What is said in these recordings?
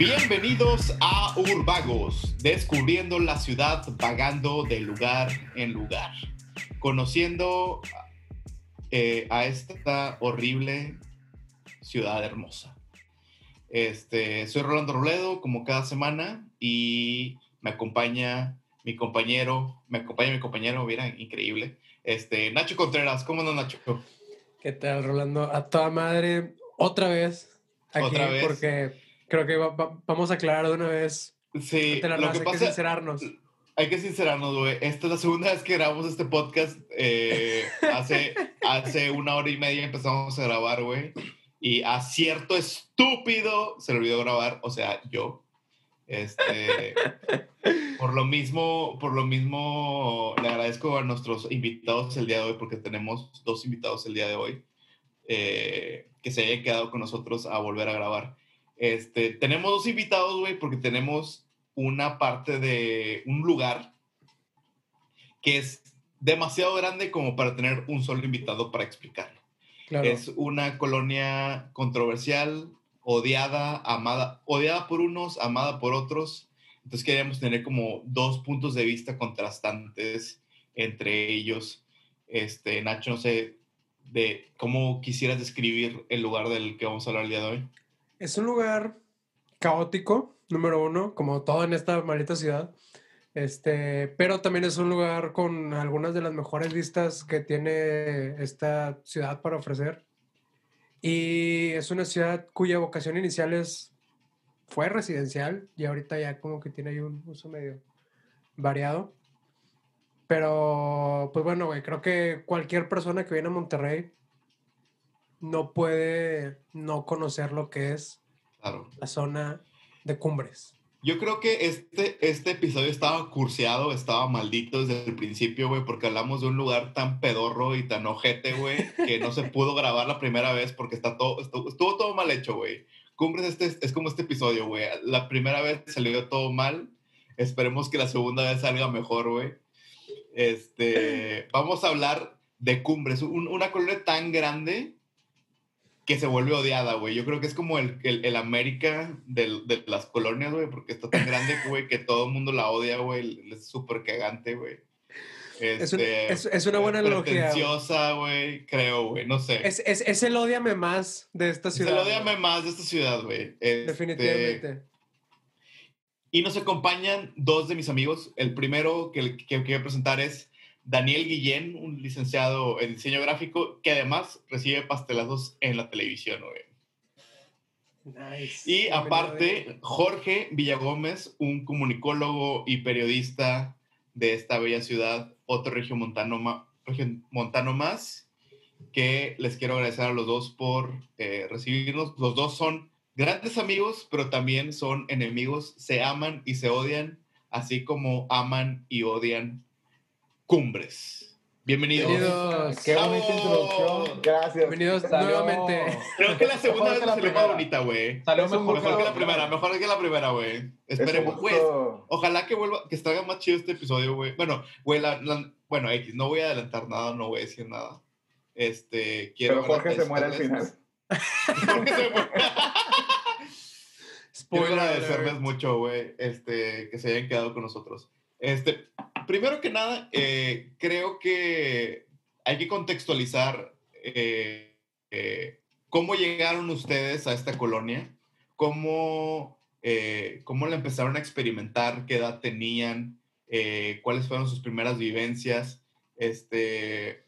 Bienvenidos a Urbagos, descubriendo la ciudad, vagando de lugar en lugar, conociendo eh, a esta horrible ciudad hermosa. Este, soy Rolando Robledo, como cada semana, y me acompaña mi compañero, me acompaña mi compañero, mira, increíble, este, Nacho Contreras. ¿Cómo andas, Nacho? ¿Qué tal, Rolando? A toda madre, otra vez. Aquí, ¿Otra vez? Porque creo que vamos a aclarar de una vez. Sí, lo que hay pasa, que sincerarnos. Hay que sincerarnos, güey. Esta es la segunda vez que grabamos este podcast. Eh, hace, hace una hora y media empezamos a grabar, güey. Y a cierto estúpido se le olvidó grabar, o sea, yo. Este, por lo mismo, por lo mismo, le agradezco a nuestros invitados el día de hoy, porque tenemos dos invitados el día de hoy, eh, que se hayan quedado con nosotros a volver a grabar. Este, tenemos dos invitados, güey, porque tenemos una parte de un lugar que es demasiado grande como para tener un solo invitado para explicarlo. Claro. Es una colonia controversial, odiada, amada, odiada por unos, amada por otros. Entonces queríamos tener como dos puntos de vista contrastantes entre ellos. Este, Nacho, no sé, de cómo quisieras describir el lugar del que vamos a hablar el día de hoy. Es un lugar caótico, número uno, como todo en esta maldita ciudad. Este, pero también es un lugar con algunas de las mejores vistas que tiene esta ciudad para ofrecer. Y es una ciudad cuya vocación inicial es, fue residencial y ahorita ya como que tiene ahí un uso medio variado. Pero, pues bueno, güey, creo que cualquier persona que viene a Monterrey no puede no conocer lo que es Claro. la zona de cumbres. Yo creo que este, este episodio estaba curseado, estaba maldito desde el principio, güey, porque hablamos de un lugar tan pedorro y tan ojete, güey, que no se pudo grabar la primera vez porque está todo, estuvo, estuvo todo mal hecho, güey. Cumbres este, es como este episodio, güey. La primera vez salió todo mal. Esperemos que la segunda vez salga mejor, güey. Este, vamos a hablar de Cumbres, un- una colonia tan grande que se vuelve odiada, güey. Yo creo que es como el, el, el América del- de, las colonias, güey, porque está tan grande, güey, que todo el mundo la odia, güey. Es súper cagante, güey. Es, un- Este, es- es una buena analogía. güey. Creo, güey, no sé. Es, es, es el odiame más de esta ciudad. lo güey. odiame más de esta ciudad, güey. Este, Definitivamente. Y nos acompañan dos de mis amigos. El primero que, que, que voy a presentar es Daniel Guillén, un licenciado en diseño gráfico que además recibe pastelazos en la televisión, güey. Nice. Y aparte. Jorge Villagómez, un comunicólogo y periodista de esta bella ciudad, otro regiomontano, regiomontano más, que les quiero agradecer a los dos por eh, recibirnos. Los dos son grandes amigos, pero también son enemigos, se aman y se odian, así como aman y odian cumbres. Bienvenidos. Bienvenidos. Qué bonita introducción. Gracias. Bienvenidos nuevamente. Creo que la segunda Mejor vez la ser más bonita, güey. Salió un mejor, Mejor que la primera, mejor que la primera, güey. Esperemos, güey. Ojalá que vuelva, que salga más chido este episodio, güey. Bueno, güey, la- la- bueno, X, no voy a adelantar nada, no voy a decir nada. Este, quiero. Pero Jorge se muere al final. Jorge se muere. Quiero Spoiler agradecerles alert. mucho, güey, este, que se hayan quedado con nosotros. Este, primero que nada, eh, creo que hay que contextualizar eh, eh, cómo llegaron ustedes a esta colonia, cómo, cómo la empezaron a experimentar, qué edad tenían, cuáles fueron sus primeras vivencias, este,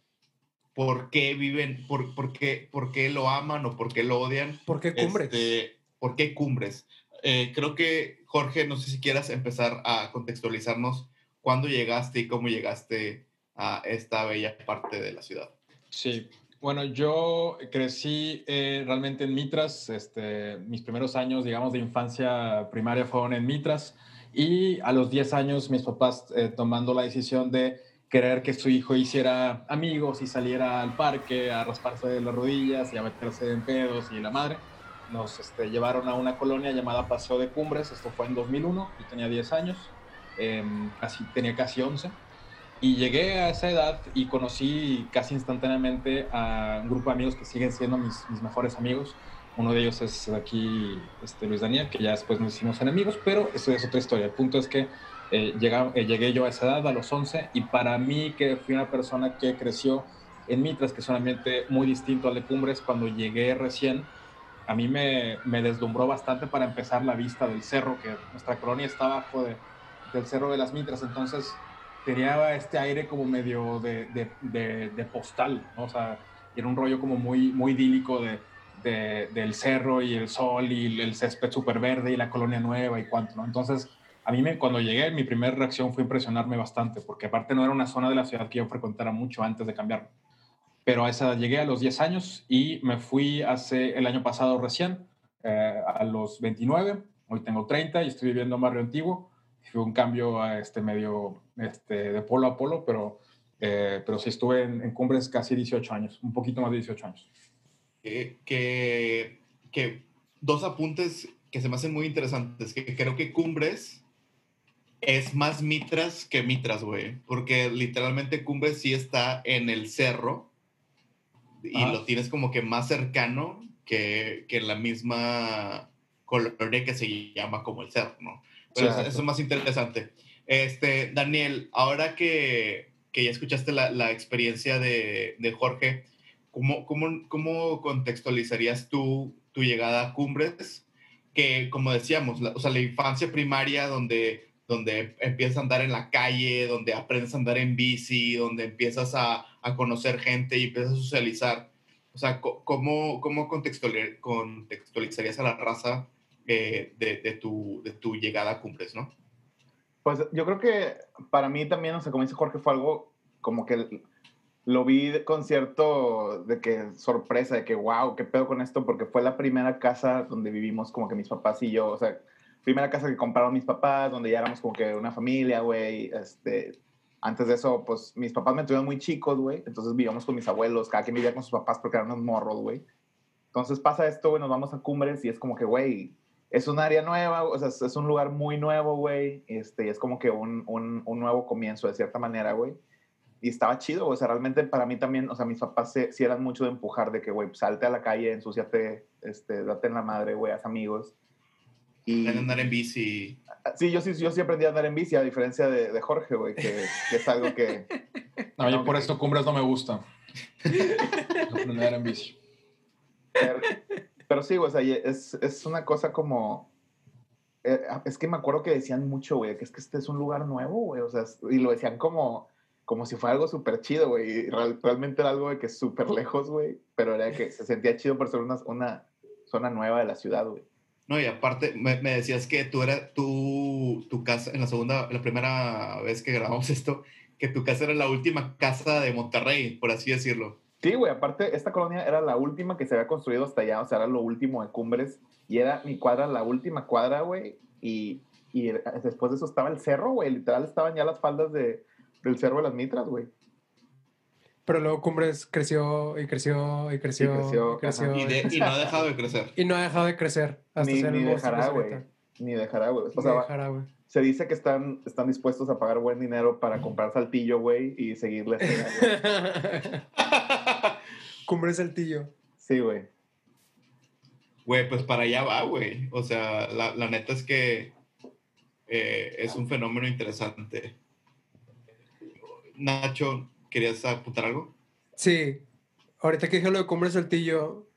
por qué viven, por, por qué, por qué lo aman o por qué lo odian. ¿Por qué cumbres? Este, ¿Por qué cumbres? Creo que, Jorge, no sé si quieras empezar a contextualizarnos cuándo llegaste y cómo llegaste a esta bella parte de la ciudad. Sí, bueno, yo crecí eh, realmente en Mitras, este, mis primeros años, digamos, de infancia primaria fueron en Mitras y a los 10 años mis papás eh, tomando la decisión de querer que su hijo hiciera amigos y saliera al parque a rasparse las rodillas y a meterse en pedos y la madre, nos este, llevaron a una colonia llamada Paseo de Cumbres, esto fue en 2001, yo tenía 10 años, em, casi, tenía casi 11. Y llegué a esa edad y conocí casi instantáneamente a un grupo de amigos que siguen siendo mis, mis mejores amigos. Uno de ellos es aquí este, Luis Daniel, que ya después nos hicimos enemigos, pero eso es otra historia. El punto es que eh, eh, llegué yo a esa edad, a los 11, y para mí, que fui una persona que creció en Mitras, que es un ambiente muy distinto al de Cumbres, cuando llegué recién, a mí me, me deslumbró bastante para empezar la vista del cerro, que nuestra colonia está abajo de, del cerro de las Mitras, entonces tenía este aire como medio de, de, de, postal, ¿no? o sea, era un rollo como muy, muy idílico de, del cerro y el sol y el césped súper verde y la colonia nueva y cuánto, ¿no? Entonces, a mí me, cuando llegué, mi primera reacción fue impresionarme bastante, porque aparte no era una zona de la ciudad que yo frecuentara mucho antes de cambiarme. Pero a esa llegué a los 10 años y me fui hace el año pasado recién, eh, a los 29, hoy tengo 30 y estoy viviendo en Barrio Antiguo. Fue un cambio a este medio este, de polo a polo, pero, eh, pero sí estuve en, en, Cumbres casi 18 años, un poquito más de 18 años. Eh, que, que dos apuntes que se me hacen muy interesantes, que creo que Cumbres es más Mitras que Mitras, güey, porque literalmente Cumbres sí está en el cerro y lo tienes como que más cercano que, que la misma colonia que se llama como el cerro, ¿no? Pero eso, es más interesante. Este, Daniel, ahora que, que ya escuchaste la, la experiencia de, de, Jorge, ¿cómo, cómo, cómo contextualizarías tú tu llegada a Cumbres? Que, como decíamos, la, o sea, la infancia primaria donde, donde empiezas a andar en la calle, donde aprendes a andar en bici, donde empiezas a, a conocer gente y empiezas a socializar. O sea, ¿cómo, cómo contextualizarías a la raza eh, de, de, tu, de tu llegada a Cumbres, no? Pues yo creo que para mí también, o sea, como dice Jorge, fue algo como que lo vi con cierto de que sorpresa, de que wow, qué pedo con esto, porque fue la primera casa donde vivimos como que mis papás y yo, o sea, primera casa que compraron mis papás, donde ya éramos como que una familia, güey, este, antes de eso, pues mis papás me tuvieron muy chicos, güey, entonces vivíamos con mis abuelos, cada quien vivía con sus papás porque eran unos morros, güey. Entonces pasa esto, güey, nos vamos a Cumbres y es como que, güey, es un área nueva, o sea, es un lugar muy nuevo, güey. Este, es como que un, un, un, nuevo comienzo, de cierta manera, güey. Y estaba chido, o sea, realmente para mí también, o sea, mis papás sí, eran mucho de empujar, de que, güey, salte a la calle, ensúciate, este, date en la madre, güey, haz amigos. Y andar en bici. Sí, yo sí, yo sí aprendí a andar en bici, a diferencia de, de Jorge, güey, que, que, es algo que... No, yo por esto Cumbres no me gusta. aprender a andar en bici. Pero, pero sí, o sea, es, es una cosa como... Eh, es que me acuerdo que decían mucho, güey, que es que este es un lugar nuevo, güey, o sea, y lo decían como, como si fuera algo súper chido, güey, y real, realmente era algo de que súper lejos, güey, pero era que se sentía chido por ser una, una zona nueva de la ciudad, güey. No, y aparte me, decías que tú era tu, tu casa, en la segunda, la primera vez que grabamos esto, que tu casa era la última casa de Monterrey, por así decirlo. Sí, güey, aparte, esta colonia era la última que se había construido hasta allá, o sea, era lo último de Cumbres, y era mi cuadra, la última cuadra, güey, y, y después de eso estaba el cerro, güey, literal estaban ya las faldas de, del cerro de las Mitras, güey. Pero luego Cumbres creció y creció y creció. Y, creció, y, creció, y, de, y, no ha dejado de crecer. Y no ha dejado de crecer. Hasta ni, ser ni dejará, güey. Ni dejará, güey. O sea, dejará, güey. Se dice que están, están dispuestos a pagar buen dinero para comprar saltillo, güey, y seguirle. Cumbre Saltillo. Sí, güey. Güey, pues para allá va, güey. O sea, la, la neta es que eh, es un fenómeno interesante. Nacho, ¿querías apuntar algo? Sí. Ahorita que dije lo de Cumbre Saltillo,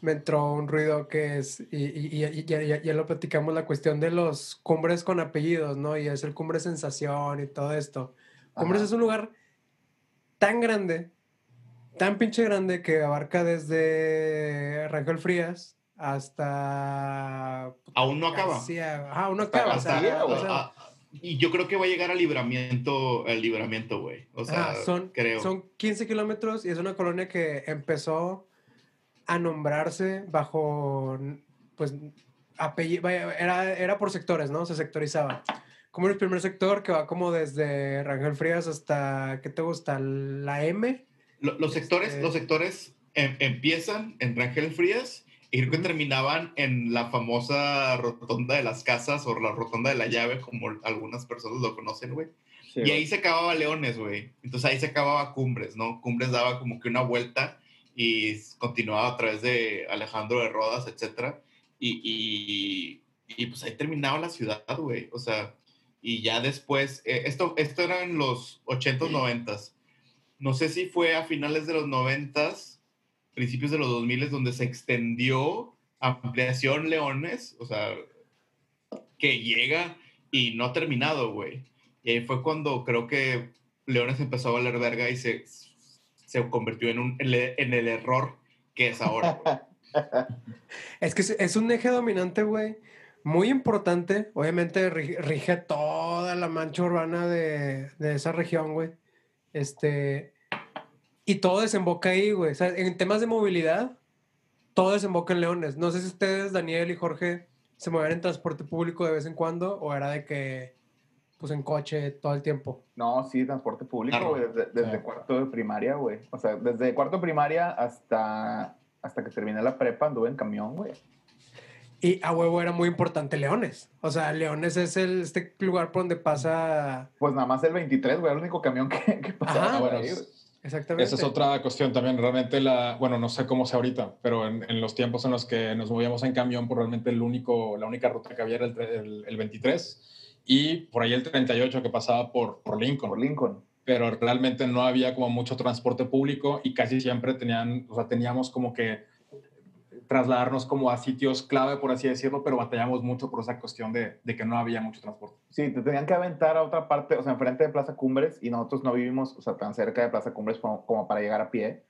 me entró un ruido que es, y, y, y ya, ya, ya, lo platicamos, la cuestión de los cumbres con apellidos, ¿no? Y es el Cumbre Sensación y todo esto. Cumbres Ajá. es un lugar tan grande tan pinche grande que abarca desde Rangel Frías hasta. Aún no acaba. Sí, aún no acaba. Hasta, o sea, o sea, y yo creo que va a llegar al libramiento, el libramiento, güey. O sea, ah, son, creo. son 15 kilómetros y es una colonia que empezó a nombrarse bajo, pues, apellido, era, era por sectores, ¿no? Se sectorizaba. Como el primer sector que va como desde Rangel Frías hasta, ¿qué te gusta? La M los sectores, este... los sectores em, empiezan en Rangel Frías y creo que terminaban en la famosa rotonda de las casas o la rotonda de la llave, como algunas personas lo conocen, güey. Sí, y ahí se acababa Leones, güey. Entonces ahí se acababa Cumbres, ¿no? Cumbres daba como que una vuelta y continuaba a través de Alejandro de Rodas, etc. Y, y, y pues ahí terminaba la ciudad, güey. O sea, y ya después, eh, esto, esto era en los 80s, 90s. No sé si fue a finales de los 90s, principios de los 2000 donde se extendió ampliación Leones, o sea, que llega y no ha terminado, güey. Y ahí fue cuando creo que Leones empezó a valer verga y se, se convirtió en, un, en el error que es ahora. es que es un eje dominante, güey, muy importante. Obviamente rige toda la mancha urbana de, de esa región, güey. Este, y todo desemboca ahí, güey. O sea, en temas de movilidad, todo desemboca en Leones. No sé si ustedes, Daniel y Jorge, se mueven en transporte público de vez en cuando o era de que, pues en coche todo el tiempo. No, sí, transporte público, güey, desde, cuarto de primaria, güey. O sea, desde cuarto de primaria hasta, hasta que terminé la prepa anduve en camión, güey. Y a huevo era muy importante Leones. O sea, Leones es el, este lugar por donde pasa. Pues nada más el 23, güey, el único camión que, que pasaba. Ajá, Exactamente. Esa es otra cuestión también. Realmente, la, bueno, no sé cómo sea ahorita, pero en, en, los tiempos en los que nos movíamos en camión, pues realmente el único, la única ruta que había era el, el, 23 y por ahí el 38 que pasaba por, por Lincoln. Por Lincoln. Pero realmente no había como mucho transporte público y casi siempre tenían, o sea, teníamos como que trasladarnos como a sitios clave, por así decirlo, pero batallamos mucho por esa cuestión de, de, que no había mucho transporte. Sí, te tenían que aventar a otra parte, o sea, enfrente de Plaza Cumbres, y nosotros no vivimos, o sea, tan cerca de Plaza Cumbres como, como para llegar a pie.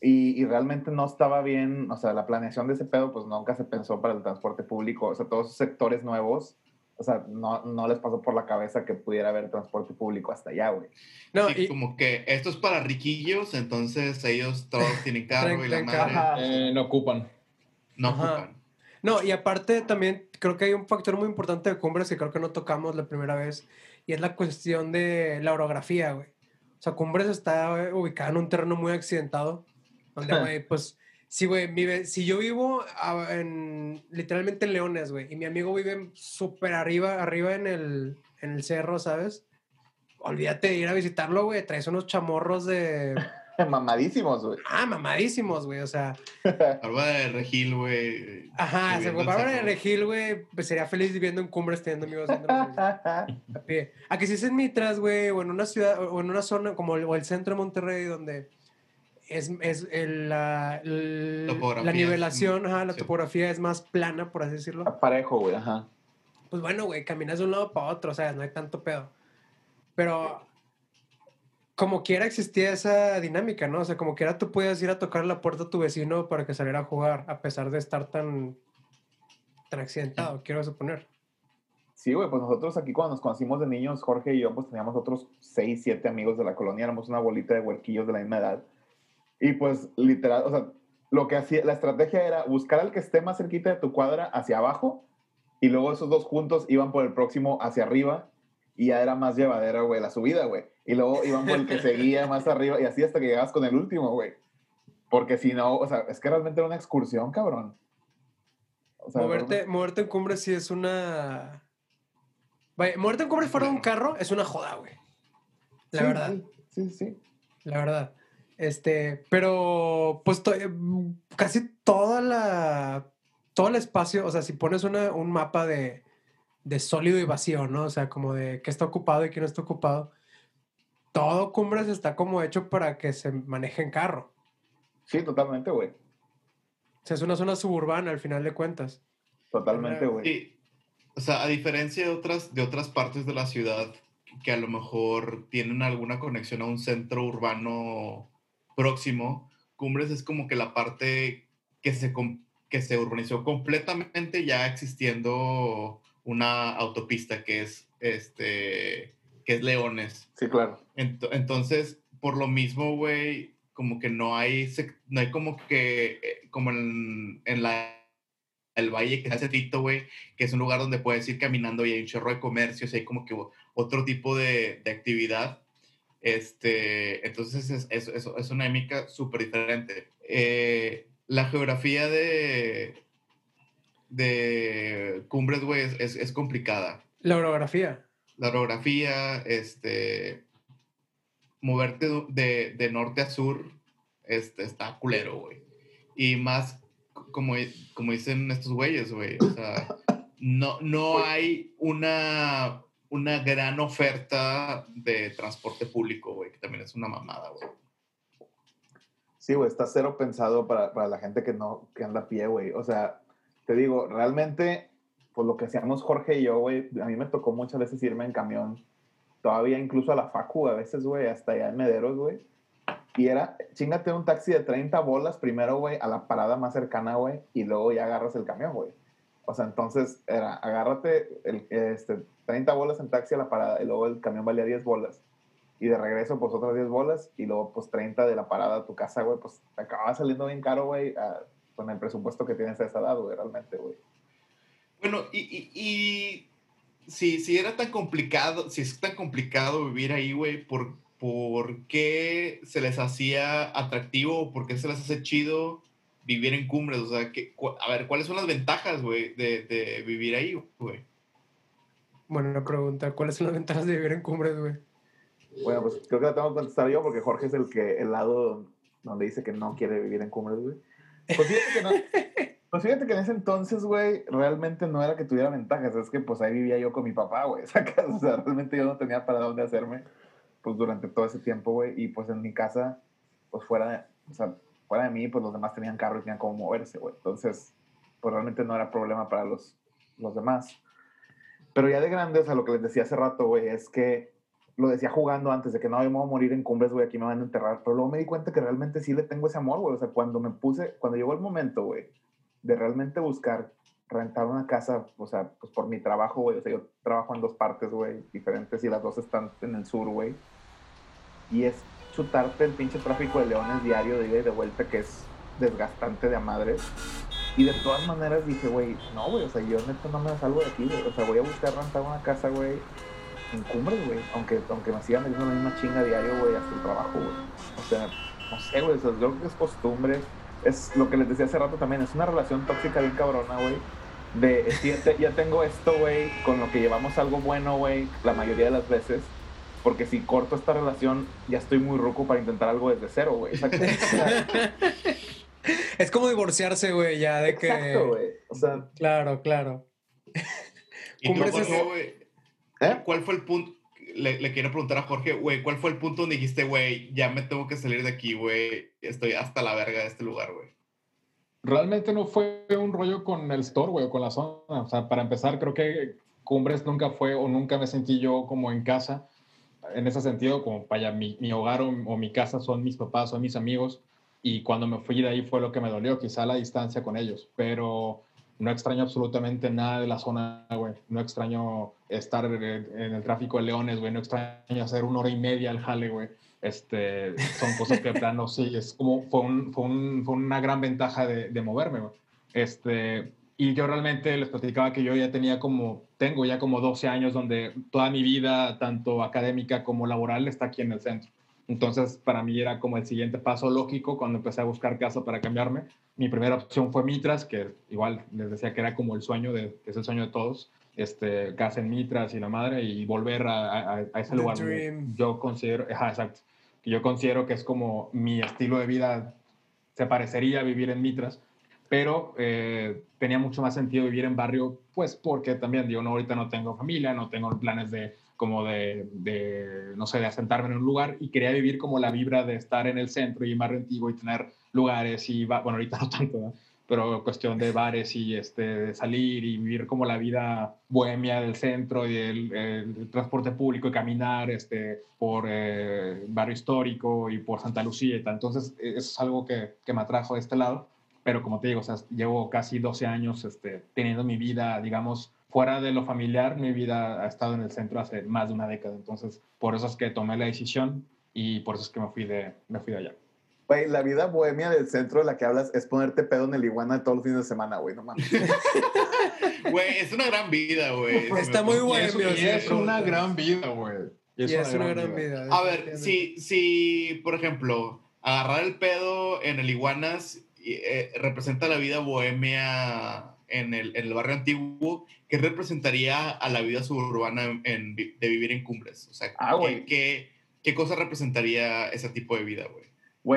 Y, y, realmente no estaba bien, o sea, la planeación de ese pedo, pues nunca se pensó para el transporte público, o sea, todos esos sectores nuevos, o sea, no, no les pasó por la cabeza que pudiera haber transporte público hasta allá, güey. No, y como que esto es para riquillos, entonces ellos todos tienen carro y la madre. Eh, no ocupan. No No, y aparte también creo que hay un factor muy importante de Cumbres que creo que no tocamos la primera vez, y es la cuestión de la orografía, güey. O sea, Cumbres está ubicada en un terreno muy accidentado, donde, güey, pues, sí, güey, si yo vivo en, literalmente en Leones, güey, y mi amigo vive súper arriba, arriba en el, en el cerro, ¿sabes? Olvídate de ir a visitarlo, güey, traes unos chamorros de mamadísimos, güey. Ah, mamadísimos, güey, o sea. Bárbara de Regil, güey. Ajá, o sea, Bárbara de Regil, güey, pues sería feliz viviendo en cumbres teniendo amigos A que si es en Mitras, güey, o en una ciudad, o en una zona como el, o el centro de Monterrey, donde es, es el, la, la nivelación, ajá, la topografía es más plana, por así decirlo. Parejo, güey, ajá. Pues bueno, güey, caminas de un lado para otro, o sea, no hay tanto pedo. Pero como quiera existía esa dinámica, ¿no? O sea, como quiera tú puedes ir a tocar la puerta a tu vecino para que saliera a jugar, a pesar de estar tan, tan accidentado, quiero suponer. Sí, güey, pues nosotros aquí cuando nos conocimos de niños, Jorge y yo, pues teníamos otros seis, siete amigos de la colonia, éramos una bolita de huerquillos de la misma edad. Y pues literal, o sea, lo que hacía, la estrategia era buscar al que esté más cerquita de tu cuadra hacia abajo y luego esos dos juntos iban por el próximo hacia arriba y ya era más llevadera, güey, la subida, güey. Y luego iban por el que seguía más arriba y así hasta que llegabas con el último, güey. Porque si no, o sea, es que realmente era una excursión, cabrón. O sea, moverte, moverte en cumbre sí es una... Vaya, moverte en cumbre fuera de un carro es una joda, güey. La verdad. Sí, sí, La verdad. Este, pero pues casi toda la... Todo el espacio, o sea, si pones una, un mapa de, de sólido y vacío, ¿no? O sea, como de qué está ocupado y qué no está ocupado. Todo Cumbres está como hecho para que se maneje en carro. Sí, totalmente, güey. O sea, es una zona suburbana al final de cuentas. Totalmente, güey. Sí. O sea, a diferencia de otras, de otras partes de la ciudad que a lo mejor tienen alguna conexión a un centro urbano próximo, Cumbres es como que la parte que se, que se urbanizó completamente ya existiendo una autopista que es, este, que es Leones. Sí, claro. entonces, por lo mismo, güey, como que no hay, no hay como que, eh, como en, en la el valle que hace Tito, güey, que es un lugar donde puedes ir caminando y hay un chorro de comercios, hay como que otro tipo de, de actividad. Este, entonces es, es, es, una émica súper diferente. Eh, la geografía de, de Cumbres, güey, es, es, complicada. La orografía. La orografía, este, moverte de, de, norte a sur este, está culero, güey. Y más como, como dicen estos güeyes, güey. O sea, no, no hay una, una gran oferta de transporte público, güey, que también es una mamada, güey. Sí, güey, está cero pensado para, para, la gente que no, que anda a pie, güey. O sea, te digo, realmente, pues lo que hacíamos Jorge y yo, güey, a mí me tocó muchas veces irme en camión, todavía incluso a la facu, a veces, güey, hasta allá en Mederos, güey. Y era, chingate un taxi de 30 bolas primero, güey, a la parada más cercana, güey, y luego ya agarras el camión, güey. O sea, entonces era, agárrate el, este, 30 bolas en taxi a la parada y luego el camión valía 10 bolas y de regreso pues otras 10 bolas y luego pues 30 de la parada a tu casa, güey, pues te acaba saliendo bien caro, güey, con el presupuesto que tienes a esa edad, güey, realmente, güey. Bueno, y, y, y, si, si era tan complicado, si es tan complicado vivir ahí, güey, ¿por, ¿por qué se les hacía atractivo? ¿Por qué se les hace chido vivir en cumbres? O sea, que, a ver, ¿cuáles son las ventajas, güey, de, de vivir ahí, güey? Bueno, una pregunta, ¿cuáles son las ventajas de vivir en cumbres, güey? Bueno, pues creo que la tengo que contestar yo porque Jorge es el que el lado donde dice que no quiere vivir en Cumbres, güey. Pues fíjate que no. Pues fíjate que en ese entonces, güey, realmente no era que tuviera ventajas, es que pues ahí vivía yo con mi papá, güey, O sea, realmente yo no tenía para dónde hacerme, pues durante todo ese tiempo, güey, y pues en mi casa, pues fuera de, o sea, fuera de mí, pues los demás tenían carro y tenían cómo moverse, güey. Entonces, pues realmente no era problema para los, los demás. Pero ya de grande, o sea, lo que les decía hace rato, güey, es que lo decía jugando antes de que no, yo me voy a morir en cumbres, güey, aquí me van a enterrar. Pero luego me di cuenta que realmente sí le tengo ese amor, güey. O sea, cuando me puse, cuando llegó el momento, güey, de realmente buscar rentar una casa, o sea, pues por mi trabajo, güey. O sea, yo trabajo en dos partes, güey, diferentes y las dos están en el sur, güey. Y es chutarte el pinche tráfico de leones diario de ida y de vuelta que es desgastante de a madres. Y de todas maneras dije, güey, no, güey, o sea, yo neto no me salgo de aquí, güey. O sea, voy a buscar rentar una casa, güey, en cumbres, güey. Aunque, aunque me sigan metiendo la misma chinga diario, güey, hasta el trabajo, güey. O sea, no sé, güey. O sea, yo creo que es costumbre. Es lo que les decía hace rato también. Es una relación tóxica bien cabrona, güey. De, ya, ya tengo esto, güey, con lo que llevamos algo bueno, güey, la mayoría de las veces. Porque si corto esta relación, ya estoy muy ruco para intentar algo desde cero, güey. es como divorciarse, güey, ya de que. Exacto, güey. O sea. Claro, claro. ¿Eh? ¿Cuál fue el punto? Le, quiero preguntar a Jorge, güey, ¿cuál fue el punto donde dijiste, güey, ya me tengo que salir de aquí, güey? Estoy hasta la verga de este lugar, güey. Realmente no fue un rollo con el store, güey, o con la zona. O sea, para empezar, creo que Cumbres nunca fue o nunca me sentí yo como en casa. En ese sentido, como para mi, mi hogar o, o, mi casa son mis papás, son mis amigos. Y cuando me fui de ahí fue lo que me dolió, quizá la distancia con ellos. Pero no extraño absolutamente nada de la zona, güey. No extraño estar en el tráfico de Leones, güey. No extraño hacer una hora y media al jale, güey. Este, son cosas que, plano, sí, es como, fue, un, fue, un, fue una gran ventaja de, de moverme, güey. Este, y yo realmente les platicaba que yo ya tenía como, tengo ya como 12 años donde toda mi vida, tanto académica como laboral, está aquí en el centro. Entonces, para mí era como el siguiente paso lógico cuando empecé a buscar casa para cambiarme. Mi primera opción fue Mitras, que igual les decía que era como el sueño, de, que es el sueño de todos, este, casa en Mitras y la madre, y volver a, a, ese lugar. Yo considero, ajá, exacto, yo considero que es como mi estilo de vida, se parecería a vivir en Mitras, pero eh, tenía mucho más sentido vivir en barrio, pues porque también, digo, no, ahorita no tengo familia, no tengo planes de como de, de, no sé, de asentarme en un lugar y quería vivir como la vibra de estar en el centro y más rentivo y tener lugares y, bueno, ahorita no tanto, ¿no? pero cuestión de bares y este, de salir y vivir como la vida bohemia del centro y el, el transporte público y caminar este, por eh, barrio histórico y por Santa Lucía y tal. Entonces, eso es algo que, que me atrajo de este lado. Pero como te digo, o sea, llevo casi 12 años este, teniendo mi vida, digamos, fuera de lo familiar, mi vida ha estado en el centro hace más de una década. Entonces, por eso es que tomé la decisión y por eso es que me fui de, me fui de allá. Güey, la vida bohemia del centro de la que hablas es ponerte pedo en el iguana todos los fines de semana, güey, no mames. Güey, es una gran vida, güey. Está muy bohemio. Es, es una gran vida, güey. Y es, una, gran, vida. A ver, si, si, por ejemplo, agarrar el pedo en el iguanas eh, representa la vida bohemia en el, en el, barrio antiguo, ¿qué representaría a la vida suburbana en, de vivir en cumbres? O sea, ah, ¿qué, qué, qué, cosa representaría ese tipo de vida, güey?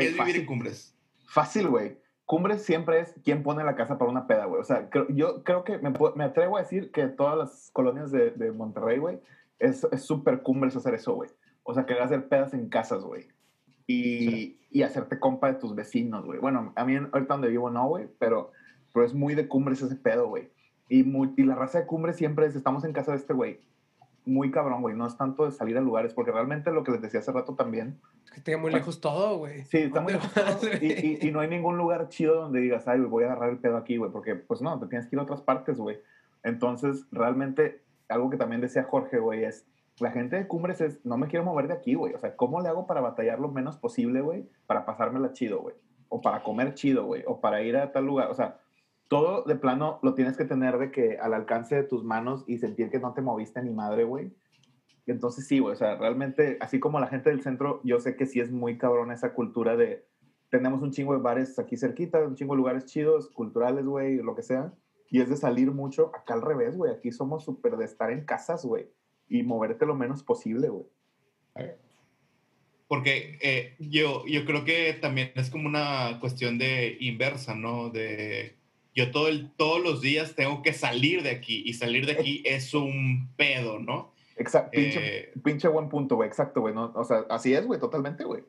¿Qué es vivir fácil. en Cumbres? Fácil, güey. Cumbres siempre es quien pone la casa para una peda, güey. O sea, creo- yo creo que me, me atrevo a decir que todas las colonias de, de Monterrey, güey, es es súper cumbres hacer eso, güey. O sea, querer hacer pedas en casas, güey. Y, y hacerte compa de tus vecinos, güey. Bueno, a mí en- ahorita donde vivo no, güey, pero, pero es muy de cumbres ese pedo, güey. Y, muy- y la raza de cumbres siempre es, estamos en casa de este güey. Muy cabrón, güey. No es tanto de salir a lugares, porque realmente lo que les decía hace rato también, Es que tenga muy lejos todo, güey. Sí, está muy ¿Dónde lejos y, y, y no hay ningún lugar chido donde digas, ay, voy a agarrar el pedo aquí, güey, porque pues no, te tienes que ir a otras partes, güey. Entonces, realmente, algo que también decía Jorge, güey, es, la gente de Cumbres es, no me quiero mover de aquí, güey. O sea, ¿cómo le hago para batallar lo menos posible, güey? Para pasármela chido, güey. O para comer chido, güey. O para ir a tal lugar. O sea, todo de plano lo tienes que tener de que al alcance de tus manos y sentir que no te moviste ni madre, güey. Entonces sí, güey, o sea, realmente, así como la gente del centro, yo sé que sí es muy cabrón esa cultura de, tenemos un chingo de bares aquí cerquita, un chingo de lugares chidos, culturales, güey, lo que sea, y es de salir mucho, acá al revés, güey, aquí somos súper de estar en casas, güey, y moverte lo menos posible, güey. Porque eh, yo, yo creo que también es como una cuestión de inversa, ¿no? De yo todo el, todos los días tengo que salir de aquí y salir de aquí es un pedo, ¿no? Exacto, pinche, Eh, pinche buen punto, güey, exacto, güey, no, o sea, así es, güey, totalmente, güey.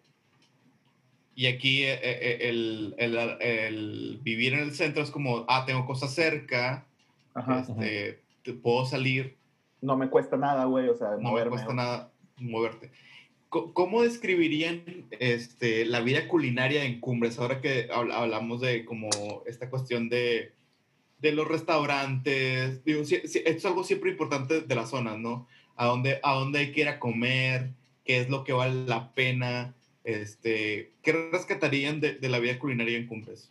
y aquí eh, eh, el, el, el vivir en el centro es como, ah, tengo cosas cerca, Ajá. este, te- puedo salir, No me cuesta nada, güey, o sea, no me moverme. cuesta nada moverte. ¿Cómo describirían este, la vida culinaria en Cumbres? Ahora que habl- hablamos de como esta cuestión de, de los restaurantes, digo, esto es algo siempre importante de la zona, ¿no? A dónde, a dónde hay que ir a comer, qué es lo que vale la pena, este, ¿qué rescatarían de la vida culinaria en Cumbres?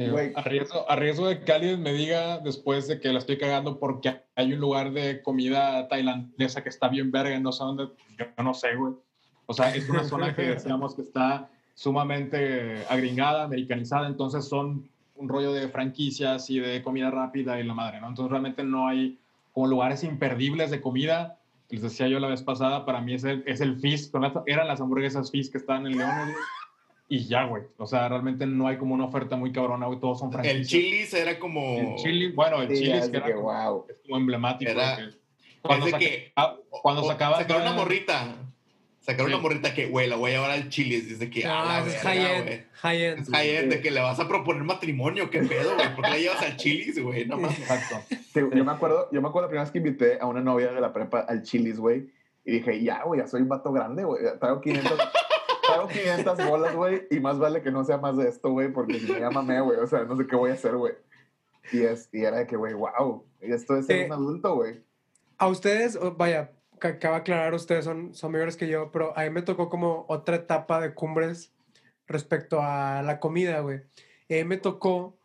Digo, Güey. a, riesgo, a riesgo de que alguien me diga después de que la estoy cagando porque hay un lugar de comida tailandesa que está bien verga, no sé dónde, yo no sé, güey. O sea, es una zona que decíamos que está sumamente agringada, americanizada, entonces son un rollo de franquicias y de comida rápida y la madre, ¿no? Entonces realmente no hay como lugares imperdibles de comida. Les decía yo la vez pasada, para mí es el, es el Fizz, eran las hamburguesas Fizz que estaban en León, güey. Y ya, güey. O sea, realmente no hay como una oferta muy cabrona, güey. Todos son franquicias. El Chili's era como... El chili, bueno, el Sí, chili ya es es que era que, como, wow. es como emblemático. Era- que- Es cuando de saca- que... ah, cuando o- sacaba Sacaron una morrita. Sacaron Sí. una morrita que, güey, la voy a llevar al Chili's. Desde que... a No, la ese es high-end. güey. High-end. Es high-end, de que le vas a proponer matrimonio, qué pedo, güey. ¿Por qué la llevas al Chili's, güey? No mames. Exacto. Sí, yo me acuerdo, yo me acuerdo la primera vez que invité a una novia de la prepa al Chili's, güey, y dije, ya, güey, ya soy un vato grande, güey, traigo 500, traigo 500 bolas, güey, y más vale que no sea más de esto, güey, porque si me llámame, güey, o sea, no sé qué voy a hacer, güey. Y, es, y era de que, güey, wow, esto es ser Eh, un adulto, güey. A ustedes, o- vaya, acaba de aclarar, ustedes son, son mayores que yo, pero a mí me tocó como otra etapa de cumbres respecto a la comida, güey. Y a mí me tocó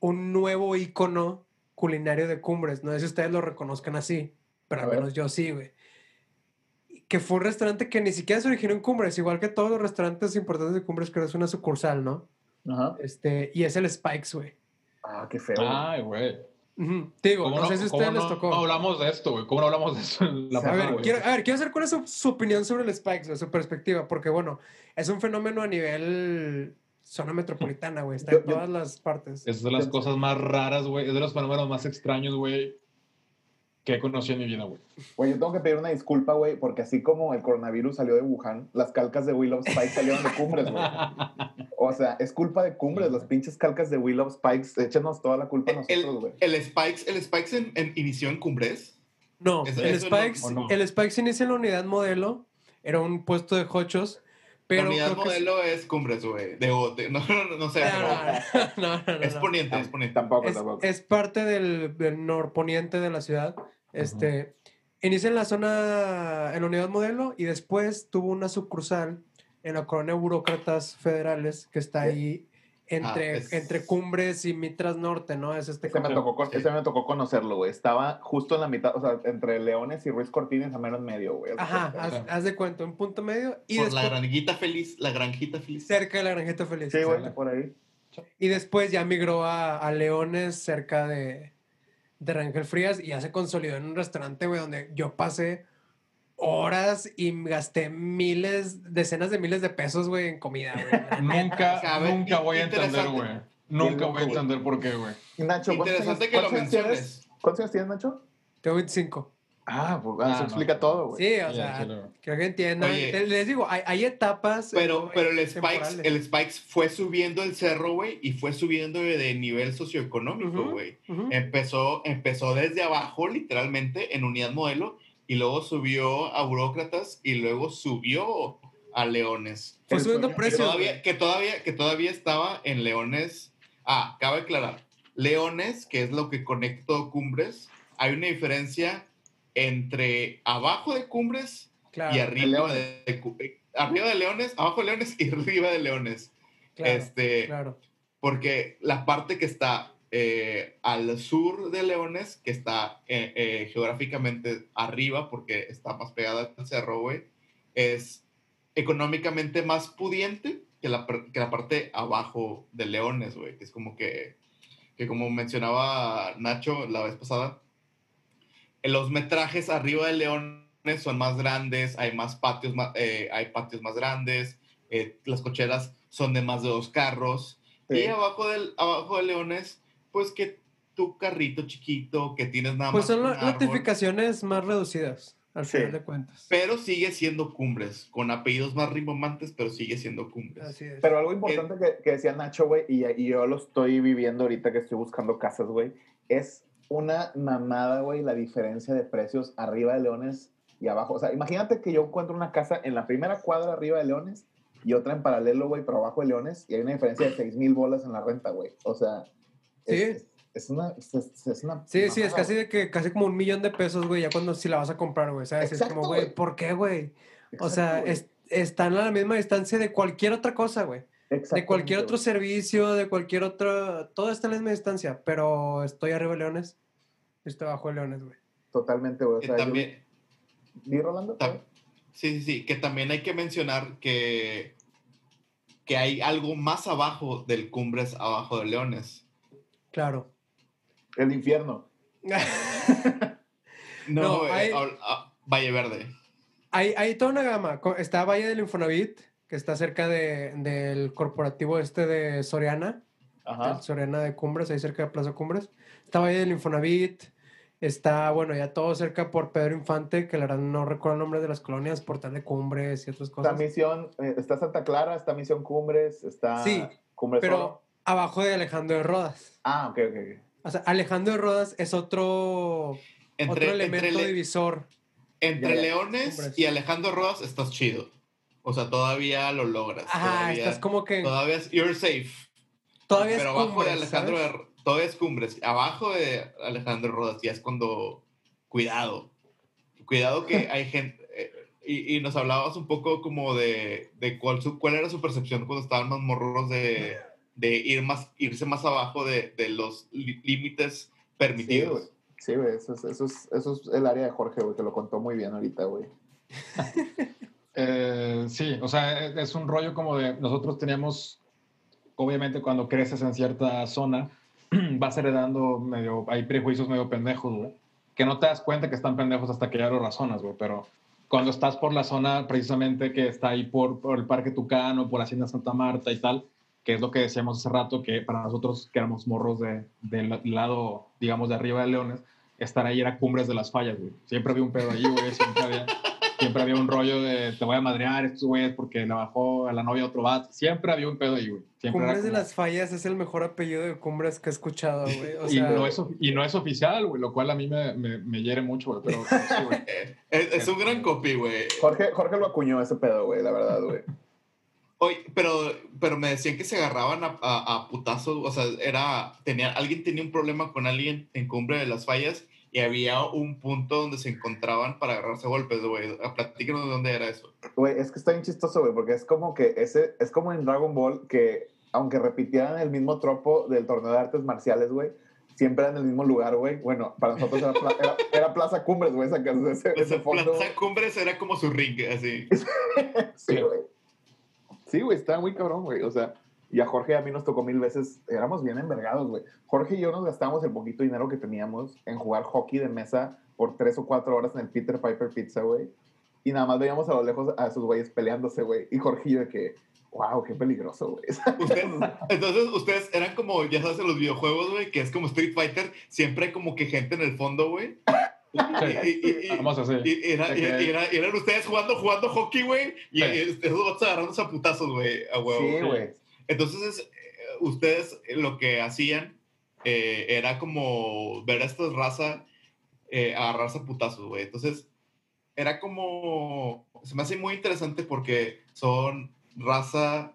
un nuevo icono culinario de cumbres. No sé si ustedes lo reconozcan así, pero A al ver. menos yo sí, güey. Que fue un restaurante que ni siquiera se originó en Cumbres, igual que todos los restaurantes importantes de Cumbres, creo que es una sucursal, ¿no? Ajá. Este, y es el Spikes, güey. Ah, qué feo. Ay, güey. Ujú. Te digo, ¿Cómo no, sé si a ustedes les tocó. no hablamos de esto, güey? ¿Cómo no hablamos de esto en la A ver, quiero, a ver, quiero saber cuál es su, su opinión sobre el Spikes, güey, su perspectiva, porque bueno, es un fenómeno a nivel zona metropolitana, güey, está Yo- en yo- todas las partes. Es de las cosas más raras, güey. Es de los fenómenos más extraños, güey, que he conocido en mi vida, güey. Güey, yo tengo que pedir una disculpa, güey, porque así como el coronavirus salió de Wuhan, las calcas de Willow Spikes salieron de Cumbres, güey. O sea, es culpa de Cumbres, las pinches calcas de Willow Spikes, échenos toda la culpa a nosotros, güey. El, el Spikes, el Spikes en- en- inició en Cumbres. No, el no- Spikes, ¿o no? el Spikes inicia en la unidad modelo, era un puesto de hochos, pero la unidad creo que es- modelo es Cumbres, güey. De, de- no, no, no, no sé. No, no, no, no, no, es no. poniente, es poniente. Tampoco, es, tampoco. es parte del, del norponiente de la ciudad. Este, inicia en la zona, en la unidad modelo y después tuvo una sucursal en la colonia Burócratas Federales que está ahí entre, Ah, es- entre Cumbres y Mitras Norte, ¿no? Es este Ese me, tocó, con- ese me tocó conocerlo, güey. Estaba justo en la mitad, o sea, entre Leones y Ruiz Cortines a menos medio, güey. Ajá, haz, haz de cuenta, un punto medio y Por la después granjita feliz, la granjita feliz. cerca de la Granjeta Feliz. Sí, güey, por ahí. Y después ya migró a, a Leones, cerca de, de Rangel Frías, y ya se consolidó en un restaurante, güey, donde yo pasé horas y gasté miles, decenas de miles de pesos, güey, en comida, güey. Nunca, nunca voy a entender, güey. Nunca voy a entender por qué, güey. Nacho, ¿cuántos Interesante años- que lo cuántos años tienes? menciones. ¿Cuántos años tienes, Nacho? Tengo 25. Ah, pues Ah, eso no. explica todo, güey. Sí, o Sí, sea, creo que entiendan. Oye. Les digo, hay, hay etapas. Pero, eh, pero el Spikes, temporales. el Spikes fue subiendo el cerro, güey, y fue subiendo de, nivel socioeconómico, güey. ujú. Empezó, empezó desde abajo, literalmente, en unidad modelo, y luego subió a burócratas, y luego subió a leones. Fue subiendo Que precios. todavía, que, todavía, que todavía estaba en leones. Ah, cabe aclarar. Leones, que es lo que conecta todo cumbres, hay una diferencia entre abajo de cumbres Claro, y arriba de, eh, arriba de leones, abajo de leones y arriba de leones. claro, este, claro. Porque la parte que está eh, al sur de leones, que está eh, eh, geográficamente arriba, porque está más pegada al cerro, güey, es económicamente más pudiente que la, que la parte abajo de leones, güey, que es como que, que como mencionaba Nacho la vez pasada, los metrajes arriba de leones son más grandes, hay más patios, ma- eh, hay patios más grandes, eh, las cocheras son de más de dos carros, Sí. y abajo, del, abajo de leones, pues que tu carrito chiquito, que tienes nada Pues más son un las árbol, notificaciones más reducidas, al Sí. final de cuentas. pero sigue siendo cumbres, con apellidos más rimbomantes, pero sigue siendo cumbres. Así es. Pero algo importante que, que decía Nacho, güey, y, y yo lo estoy viviendo ahorita que estoy buscando casas, güey, es una mamada, güey, la diferencia de precios arriba de Leones y abajo. O sea, imagínate que yo encuentro una casa en la primera cuadra arriba de Leones y otra en paralelo, güey, pero abajo de Leones y hay una diferencia de 6 mil bolas en la renta, güey. O sea, Sí. es, es una... Es, es una Sí, sí, es casi de que casi como un millón de pesos, güey, ya cuando si la vas a comprar, güey, ¿sabes? es Exacto, como, güey. ¿por qué, güey? O sea, es- están a la misma distancia de cualquier otra cosa, güey. De cualquier otro servicio, de cualquier otro, todo está a la misma distancia, pero estoy arriba de Leones, abajo de Leones, güey. Totalmente, güey. O yo- también, ¿Di, Rolando? tam- sí, sí, sí, que también hay que mencionar que, que hay algo más abajo del cumbres, abajo de leones. Claro. El infierno. No, No, eh, hay- ah, ah, Valle Verde. Hay, hay toda una gama. Está Valle del Infonavit, que está cerca de- del corporativo este de Soriana, Ajá. Soriana de Cumbres, ahí cerca de Plaza Cumbres. Está Valle del Infonavit, está, bueno, ya todo cerca por Pedro Infante, que la verdad no recuerdo el nombre de las colonias, Portal de Cumbres y otras Está cosas. Misión, eh, está Santa Clara, está Misión Cumbres, está Sí, Cumbres Pero Oro. abajo de Alejandro de Rodas. Ah, ok, ok. ok. O sea, Alejandro de Rodas es otro, Entre, otro elemento entre, le- divisor. entre Ya, ya. Leones Cumbres. y Alejandro Rodas estás chido. O sea, todavía lo logras. Ajá, todavía, estás como que todavía es, you're safe. todavía pero es abajo Cumbres, de Alejandro ¿sabes? de- todavía es Cumbres. Abajo de Alejandro Rodas ya es cuando cuidado. Cuidado que hay gente eh, y, y nos hablabas un poco como de, de cuál, su- cuál era su percepción cuando estaban más morros de, de ir más, irse más abajo de, de los límites Sí, permitidos. güey. Sí, güey. Eso es, eso, es, eso es el área de Jorge, güey, que lo contó muy bien ahorita, güey. Eh, sí, o sea, es- es un rollo como de nosotros teníamos, obviamente cuando creces en cierta zona, vas heredando medio, hay prejuicios medio pendejos, güey, que no te das cuenta que están pendejos hasta que ya lo razonas, güey, pero cuando estás por la zona precisamente que está ahí por, el Parque Tucano, por Hacienda Santa Marta y tal, que es lo que decíamos hace rato, que para nosotros que éramos morros de, del lado, digamos, de arriba de Leones, estar ahí era cumbres de las fallas, güey. Siempre había un pedo ahí, güey, siempre había, siempre había un rollo de te voy a madrear estos güeyes porque le bajó a la novia otro vato. Siempre había un pedo ahí, güey. Siempre Cumbres de las Fallas es el mejor apellido de Cumbres que he escuchado, güey. O y, no es, y no es oficial, güey, lo cual a mí me, me, me hiere mucho, güey, pero pero sí, güey. Es, es un gran copy, güey. Jorge, Jorge lo acuñó ese pedo, güey, la verdad, güey. Oye, pero, pero me decían que se agarraban a, a, a putazos, o sea, era, tenía, alguien tenía un problema con alguien en Cumbre de las Fallas y había un punto donde se encontraban para agarrarse a golpes, güey. Platícanos de dónde era eso. Güey, es que está bien chistoso, güey, porque es como que ese, es como en Dragon Ball que, aunque repitieran el mismo tropo del torneo de artes marciales, güey, siempre era en el mismo lugar, güey. Bueno, para nosotros era, pla- era- era Plaza Cumbres, güey, esa, ese, ese fondo. Plaza Cumbres era como su ring, así. Sí, güey. Sí, güey, está muy cabrón, güey. O sea, y a Jorge y a mí nos tocó mil veces, éramos bien envergados, güey. Jorge y yo nos gastamos el poquito dinero que teníamos en jugar hockey de mesa por tres o cuatro horas en el Peter Piper Pizza, güey. y nada más veíamos a lo lejos a esos güeyes peleándose, güey. Y Jorgillo de que, wow, qué peligroso, güey. Ustedes- entonces, ustedes eran como, ya sabes, en los videojuegos, güey, que es como Street Fighter, siempre hay como que gente en el fondo, güey. Y, eran ustedes jugando, jugando hockey, güey, y Sí. esos vatos agarrándose a putazos, güey, a huevo. Sí, güey. Entonces, es, eh, ustedes eh, lo que hacían eh, era como ver a esta raza eh, agarrarse a putazos, güey. Entonces, era como. Se me hace muy interesante porque son raza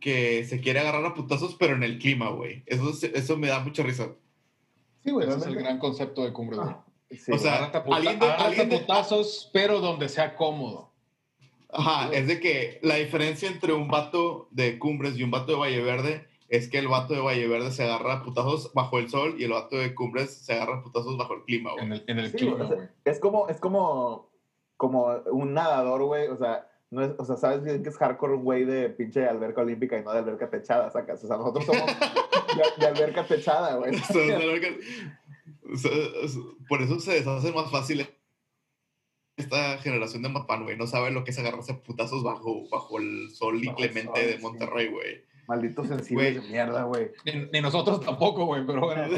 que se quiere agarrar a putazos, pero en el clima, güey. Eso, es- eso me da mucha risa. Sí, güey. Ese es el gran concepto de Cumbre, güey. Sí, O sea, alguien de- alguien de- putazos, pero donde sea cómodo. Ajá, es de que la diferencia entre un vato de Cumbres y un vato de Valle Verde es que el vato de Valle Verde se agarra a putazos bajo el sol y el vato de Cumbres se agarra a putazos bajo el clima, güey. En el, en el Sí, clima, o sea, güey. es como, es como, como un nadador, güey. O sea, no es, o sea, sabes bien que es hardcore güey de pinche alberca olímpica y no de alberca techada, sacas. O sea, nosotros somos de, de alberca techada, güey. Por eso se deshace más fácil esta generación de Mapán, güey. No sabe lo que es agarrarse a putazos bajo, bajo el sol Bajo el inclemente sol, de sí. Monterrey, güey. Malditos sensibles de mierda, güey. Ni, ni nosotros tampoco, güey, pero bueno.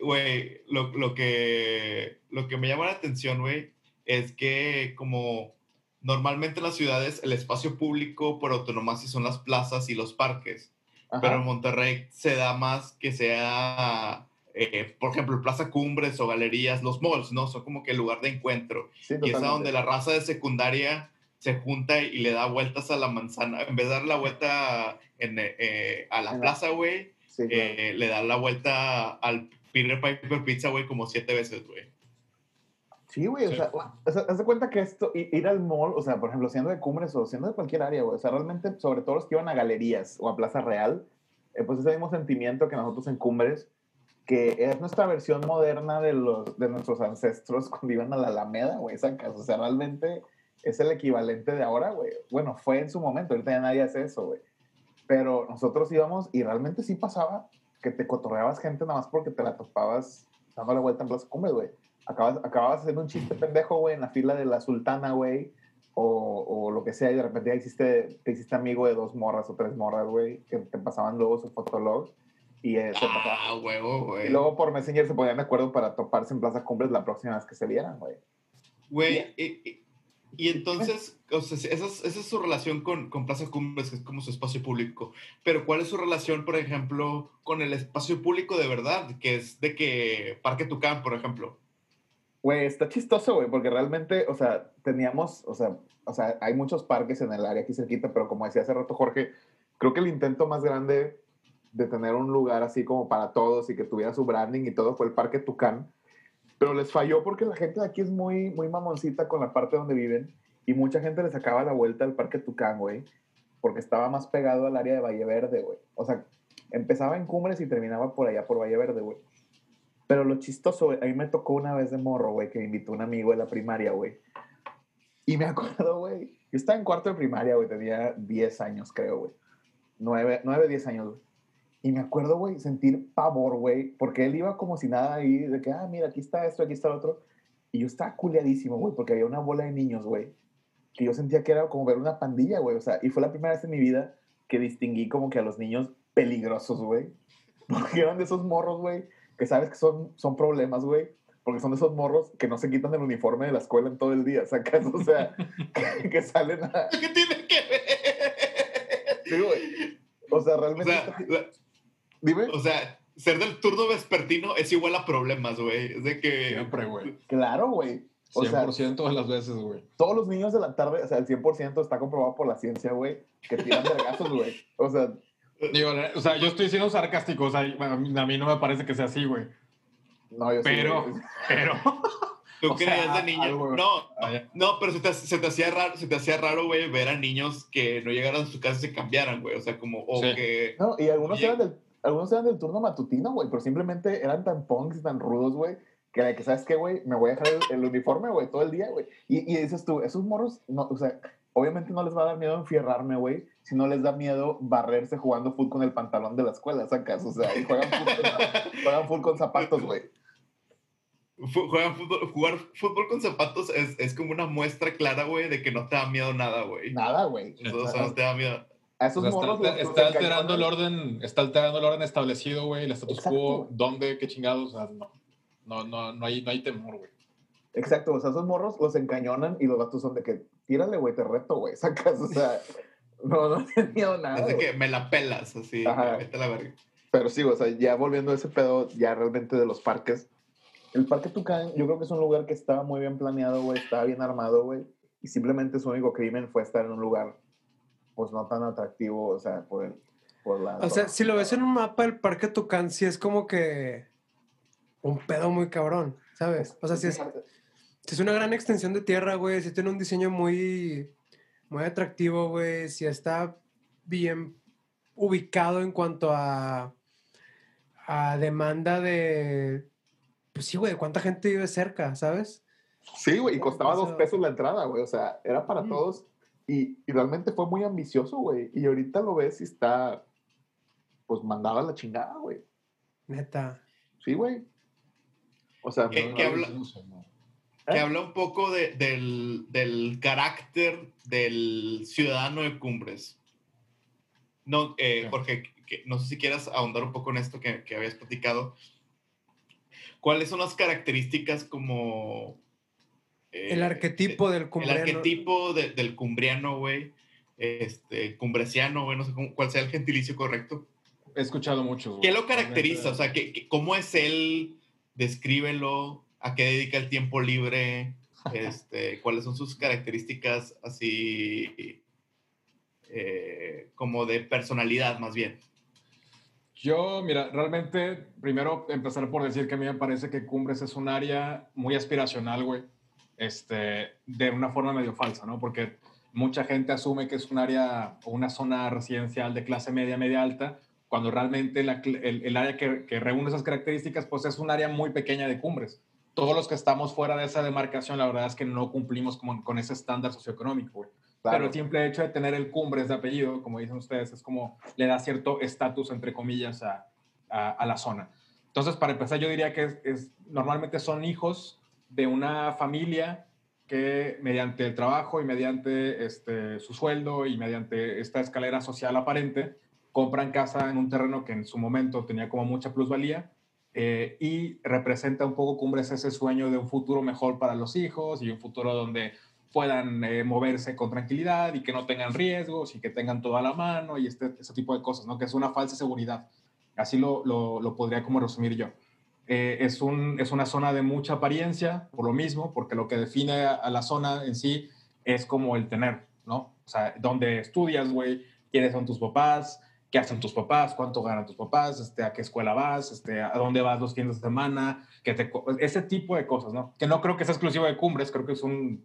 Güey, lo, lo que, lo que me llama la atención, güey, es que como normalmente en las ciudades el espacio público por autonomía son las plazas y los parques, Ajá. pero en Monterrey se da más que sea, eh, por ejemplo, Plaza Cumbres o galerías, los malls, ¿no? Son como que el lugar de encuentro. Sí, Y es a donde la raza de secundaria se junta y le da vueltas a la manzana. En vez de dar la vuelta en, eh, a la En la- plaza, güey, Sí, claro. eh, le da la vuelta al Peter Piper Pizza, güey, como siete veces, güey. Sí, güey, o Sí. sea, o sea, haz de cuenta que esto, ir al mall, o sea, por ejemplo, siendo de Cumbres o siendo de cualquier área, güey, o sea, realmente, sobre todo los que iban a galerías o a Plaza Real, eh, pues ese mismo sentimiento que nosotros en Cumbres, que es nuestra versión moderna de, los, de nuestros ancestros cuando iban a la Alameda, güey, sacas, o sea, realmente es el equivalente de ahora, güey. Bueno, fue en su momento, ahorita ya nadie hace eso, güey. Pero nosotros íbamos y realmente sí pasaba que te cotorreabas gente nada más porque te la topabas dando la vuelta en Plaza Cumbres, güey acabas, acababas haciendo un chiste pendejo, güey, en la fila de la sultana, güey, o, o lo que sea, y de repente ya hiciste, te hiciste amigo de dos morras o tres morras, güey, que te pasaban luego su fotolog, y eh, Ah, huevo, güey. Y luego por Messenger se ponían de acuerdo para toparse en Plaza Cumbres la próxima vez que se vieran, güey. Güey, y, y- y entonces, o sea, esa es, esa es su relación con, con Plaza Cumbres, que es como su espacio público. Pero, ¿cuál es su relación, por ejemplo, con el espacio público de verdad? Que es de que Parque Tucán, por ejemplo. Güey, está chistoso, güey, porque realmente, o sea, teníamos, o sea, o sea, hay muchos parques en el área aquí cerquita, pero como decía hace rato Jorge, creo que el intento más grande de tener un lugar así como para todos y que tuviera su branding y todo fue el Parque Tucán, pero les falló porque la gente de aquí es muy, muy mamoncita con la parte donde viven y mucha gente le sacaba la vuelta al Parque Tucán, güey, porque estaba más pegado al área de Valle Verde, güey. O sea, empezaba en Cumbres y terminaba por allá, por Valle Verde, güey. Pero lo chistoso, a mí me tocó una vez de morro, güey, que me invitó un amigo de la primaria, güey. Y me acuerdo, güey, yo estaba en cuarto de primaria, güey, tenía 10 años, creo, güey. 9, 9, 10 años, güey. Y me acuerdo, güey, sentir pavor, güey, porque él iba como si nada ahí, de que, ah, mira, aquí está esto, aquí está lo otro. Y yo estaba culiadísimo, güey, porque había una bola de niños, güey, que yo sentía que era como ver una pandilla, güey, o sea, y fue la primera vez en mi vida que distinguí como que a los niños peligrosos, güey. Porque eran de esos morros, güey, que sabes que son, son problemas, güey. Porque son de esos morros que no se quitan el uniforme de la escuela en todo el día, ¿sacas? O sea, que, que salen a... ¿Qué tiene que ver? Sí, güey. O sea, O realmente... sea, la- Dime. o sea, ser del turno vespertino es igual a problemas, güey. Es de que... Siempre, güey. Claro, güey. O sea, 100% de las veces, güey. todos los niños de la tarde, o sea, el 100% está comprobado por la ciencia, güey, que tiran vergazos, güey. O sea, Digo, o sea, yo estoy siendo sarcástico, o sea, a mí, a mí no me parece que sea así, güey. no, yo sí, Pero, güey. pero. Tú O creías sea, de niño. algo- No, Ah, no, pero se te, se te hacía raro, se te hacía raro, güey, ver a niños que no llegaran a su casa y se cambiaran, güey. O sea, como, o Sí. que. No, y algunos eran, del, algunos eran del turno matutino, güey, pero simplemente eran tan punks y tan rudos, güey, que, de que ¿sabes qué, güey? Me voy a dejar el, el uniforme, güey, todo el día, güey. Y, y dices tú, esos morros, no, o sea, obviamente no les va a dar miedo enfierrarme, güey, si no les da miedo barrerse jugando fútbol con el pantalón de la escuela, ¿sacas? O sea, y juegan full, con, juegan full con zapatos, güey. juegan fútbol, jugar fútbol con zapatos es, es como una muestra clara, güey, de que no te da miedo nada, güey. Nada, güey. O sea, no te da miedo. A O esos sea, está, morros los- los está alterando el orden, está alterando el orden establecido, güey, el status Exacto. quo, dónde, qué chingados, o sea, no, no, no, no hay, no hay temor, güey. Exacto, o sea, esos morros los encañonan y los gatos son de que, tírale, güey, te reto, güey, sacas, o sea, no, no tienen miedo a nada. Es de que me la pelas, así, Ajá. vete a la verga. Pero sí, o sea, ya volviendo a ese pedo, ya realmente de los parques. El Parque Tucán, yo creo que es un lugar que estaba muy bien planeado, güey, estaba bien armado, güey, y simplemente su único crimen fue estar en un lugar, pues no tan atractivo, o sea, por el, por la... O sea, si lo ves en un mapa, el Parque Tucán sí es como que un pedo muy cabrón, ¿sabes? O sea, sí es, sí es una gran extensión de tierra, güey. Sí tiene un diseño muy, muy atractivo, güey. Sí está bien ubicado en cuanto a, a demanda de... Pues sí, güey, ¿cuánta gente vive cerca, sabes? Sí, güey, y costaba dos Eso- pesos la entrada, güey, o sea, era para Mm. todos, y, y realmente fue muy ambicioso, güey, y ahorita lo ves y está, pues, mandado a la chingada, güey. Neta. Sí, güey. O sea, ¿Qué- no- qué no- habla? que habla un poco de- del, del carácter del ciudadano de Cumbres. No, eh, Sí. Jorge, que- no sé si quieras ahondar un poco en esto que, que habías platicado. ¿Cuáles son las características como... eh, El arquetipo del El cumbriano. arquetipo de- del cumbriano, güey. Este, cumbreciano, güey, no sé cómo- cuál sea el gentilicio correcto. He escuchado mucho. ¿Qué lo caracteriza? O sea, ¿qué, qué- cómo es él? Descríbelo. ¿A qué dedica el tiempo libre? Este, ¿Cuáles son sus características así eh, como de personalidad más bien? Yo, mira, realmente, primero empezar por decir que a mí me parece que Cumbres es un área muy aspiracional, güey. Este, de una forma medio falsa, ¿no? Porque mucha gente asume que es un área o una zona residencial de clase media, media alta, cuando realmente la el, el área que, que reúne esas características, pues es un área muy pequeña de Cumbres. Todos los que estamos fuera de esa demarcación, la verdad es que no cumplimos con, con ese estándar socioeconómico, claro. Pero el simple hecho de tener el Cumbres de apellido, como dicen ustedes, es como le da cierto estatus, entre comillas, a, a- a la zona. Entonces, para empezar, yo diría que es, es- normalmente son hijos de una familia que mediante el trabajo y mediante este, su sueldo y mediante esta escalera social aparente, compran casa en un terreno que en su momento tenía como mucha plusvalía eh, y representa un poco Cumbres ese sueño de un futuro mejor para los hijos y un futuro donde puedan eh, moverse con tranquilidad y que no tengan riesgos y que tengan todo a la mano y este, ese tipo de cosas, ¿no? Que es una falsa seguridad. Así lo, lo, lo podría como resumir yo. Eh, es, un, es una zona de mucha apariencia, por lo mismo, porque lo que define a, la zona en sí es como el tener, ¿no? O sea, dónde estudias, güey, quiénes son tus papás, qué hacen tus papás, cuánto ganan tus papás, este, a qué escuela vas, este, a dónde vas los fines de semana, que te, ese tipo de cosas, ¿no? Que no creo que sea exclusivo de Cumbres, creo que es un,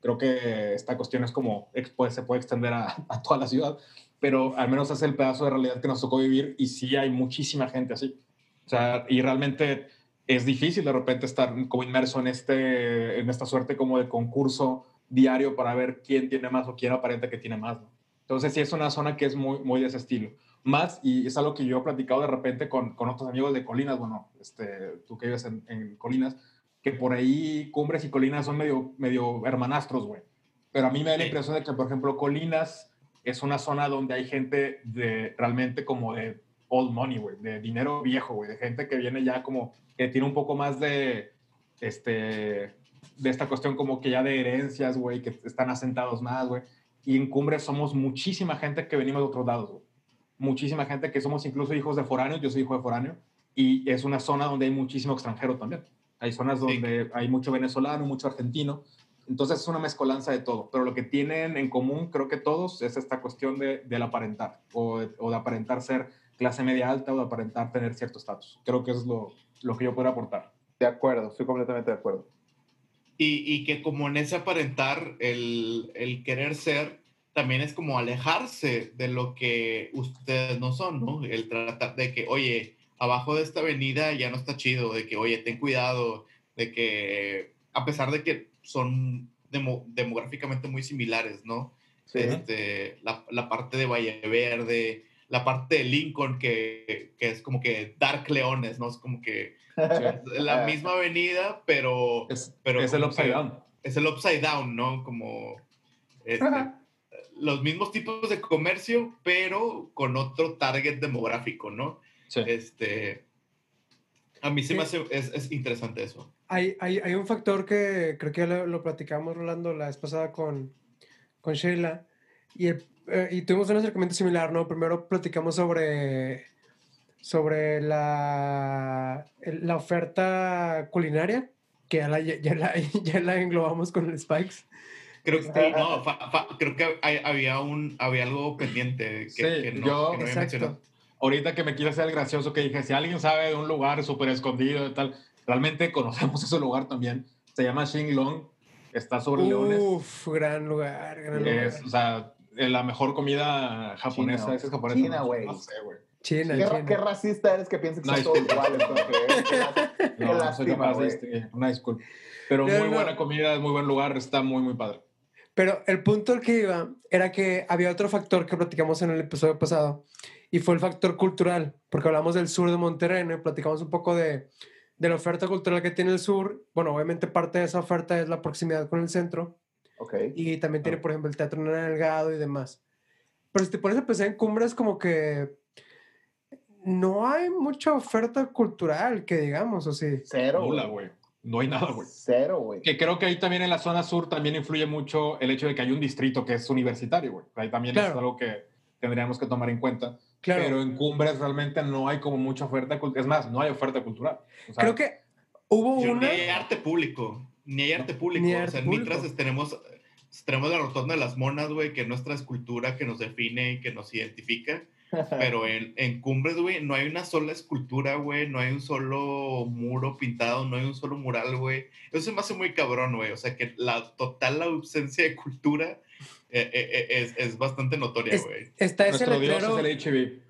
creo que esta cuestión es como, se puede extender a, a toda la ciudad, pero al menos es el pedazo de realidad que nos tocó vivir y sí hay muchísima gente así. O sea, y realmente es difícil de repente estar como inmerso en, este, en esta suerte como de concurso diario para ver quién tiene más o quién aparenta que tiene más. ¿no? Entonces sí es una zona que es muy, muy de ese estilo. Más, y es algo que yo he platicado de repente con, con otros amigos de Colinas, bueno, este, tú que vives en, en Colinas, que por ahí Cumbres y Colinas son medio, medio hermanastros, güey. Pero a mí me da la impresión de que, por ejemplo, Colinas es una zona donde hay gente de realmente como de old money, güey, de dinero viejo, güey, de gente que viene ya como, que tiene un poco más de, este, de esta cuestión como que ya de herencias, güey, que están asentados más, güey. Y en Cumbres somos muchísima gente que venimos de otros lados, güey. Muchísima gente que somos incluso hijos de foráneos, yo soy hijo de foráneo, y es una zona donde hay muchísimo extranjero también. Hay zonas Sí. donde hay mucho venezolano, mucho argentino, entonces es una mezcolanza de todo, pero lo que tienen en común, creo que todos, es esta cuestión de, del aparentar, o o de aparentar ser clase media alta o de aparentar tener cierto estatus. Creo que es lo, lo que yo puedo aportar. De acuerdo, estoy completamente de acuerdo. Y, y que como en ese aparentar, el, el querer ser, también es como alejarse de lo que ustedes no son, ¿no? El tratar de que, oye, abajo de esta avenida ya no está chido, de que, oye, ten cuidado, de que, a pesar de que son demo- demográficamente muy similares, ¿no? Sí. Este, la, la parte de Valle Verde, la parte de Lincoln, que, que es como que Dark Leones, ¿no? Es como que es la misma avenida, pero... Es, pero es el upside down. Es el upside down, ¿no? Como este, los mismos tipos de comercio, pero con otro target demográfico, ¿no? Sí. Este, a mí se me Sí. hace, es, es interesante eso. Hay, hay, hay un factor que creo que ya lo, lo platicamos, Rolando, la vez pasada con, con Sheila, y, el- eh, y tuvimos un acercamiento similar, ¿no? Primero platicamos sobre, sobre la, el- la oferta culinaria, que ya la, ya, la, ya la englobamos con el Spikes. Creo Este, que, no, fa- fa- creo que hay- había, un, había algo pendiente que, Sí, que no, yo- que no había. Ahorita que me quise hacer el gracioso que dije, si alguien sabe de un lugar súper escondido y tal, realmente conocemos ese lugar también. Se llama Shinglong, está sobre Leones. Uf, gran lugar, gran lugar. Es, o sea, la mejor comida japonesa. China. es japonesa. China, güey. No sé, güey. China, ¿Qué, China. qué racista eres que piensas que No, son todos iguales? ¿no? No, no soy capaz de distinguir. Una disculpa. Pero No, muy no. buena comida, es muy buen lugar, está muy, muy padre. Pero el punto al que iba era que había otro factor que platicamos en el episodio pasado y fue el factor cultural, porque hablamos del sur de Monterrey ¿no? y platicamos un poco de, de la oferta cultural que tiene el sur. Bueno, obviamente parte de esa oferta es la proximidad con el centro Ok. y también tiene, por ejemplo, el Teatro Nena Delgado y demás. Pero si te pones a pensar en cumbres, como que no hay mucha oferta cultural, que digamos, o sí. Cero, Nula, güey. No hay nada, güey. Cero, güey. Que creo que ahí también en la zona sur también influye mucho el hecho de que hay un distrito que es universitario, güey. Ahí también Claro. es algo que tendríamos que tomar en cuenta. Claro. Pero en cumbres realmente no hay como mucha oferta cultural. Es más, no hay oferta cultural. O sea, Creo que hubo una... Hay arte público, ni hay arte público. Ni o arte sea, en público. Mitras tenemos, tenemos la rotonda de las monas, güey, que es nuestra escultura que nos define y que nos identifica. Pero en, en Cumbres, güey, no hay una sola escultura, güey, no hay un solo muro pintado, no hay un solo mural, güey. Eso se me hace muy cabrón, güey. O sea, que la total ausencia de cultura eh, eh, eh, es, es bastante notoria, Es- güey. Está ese nuestro dios letrero... es el HIV.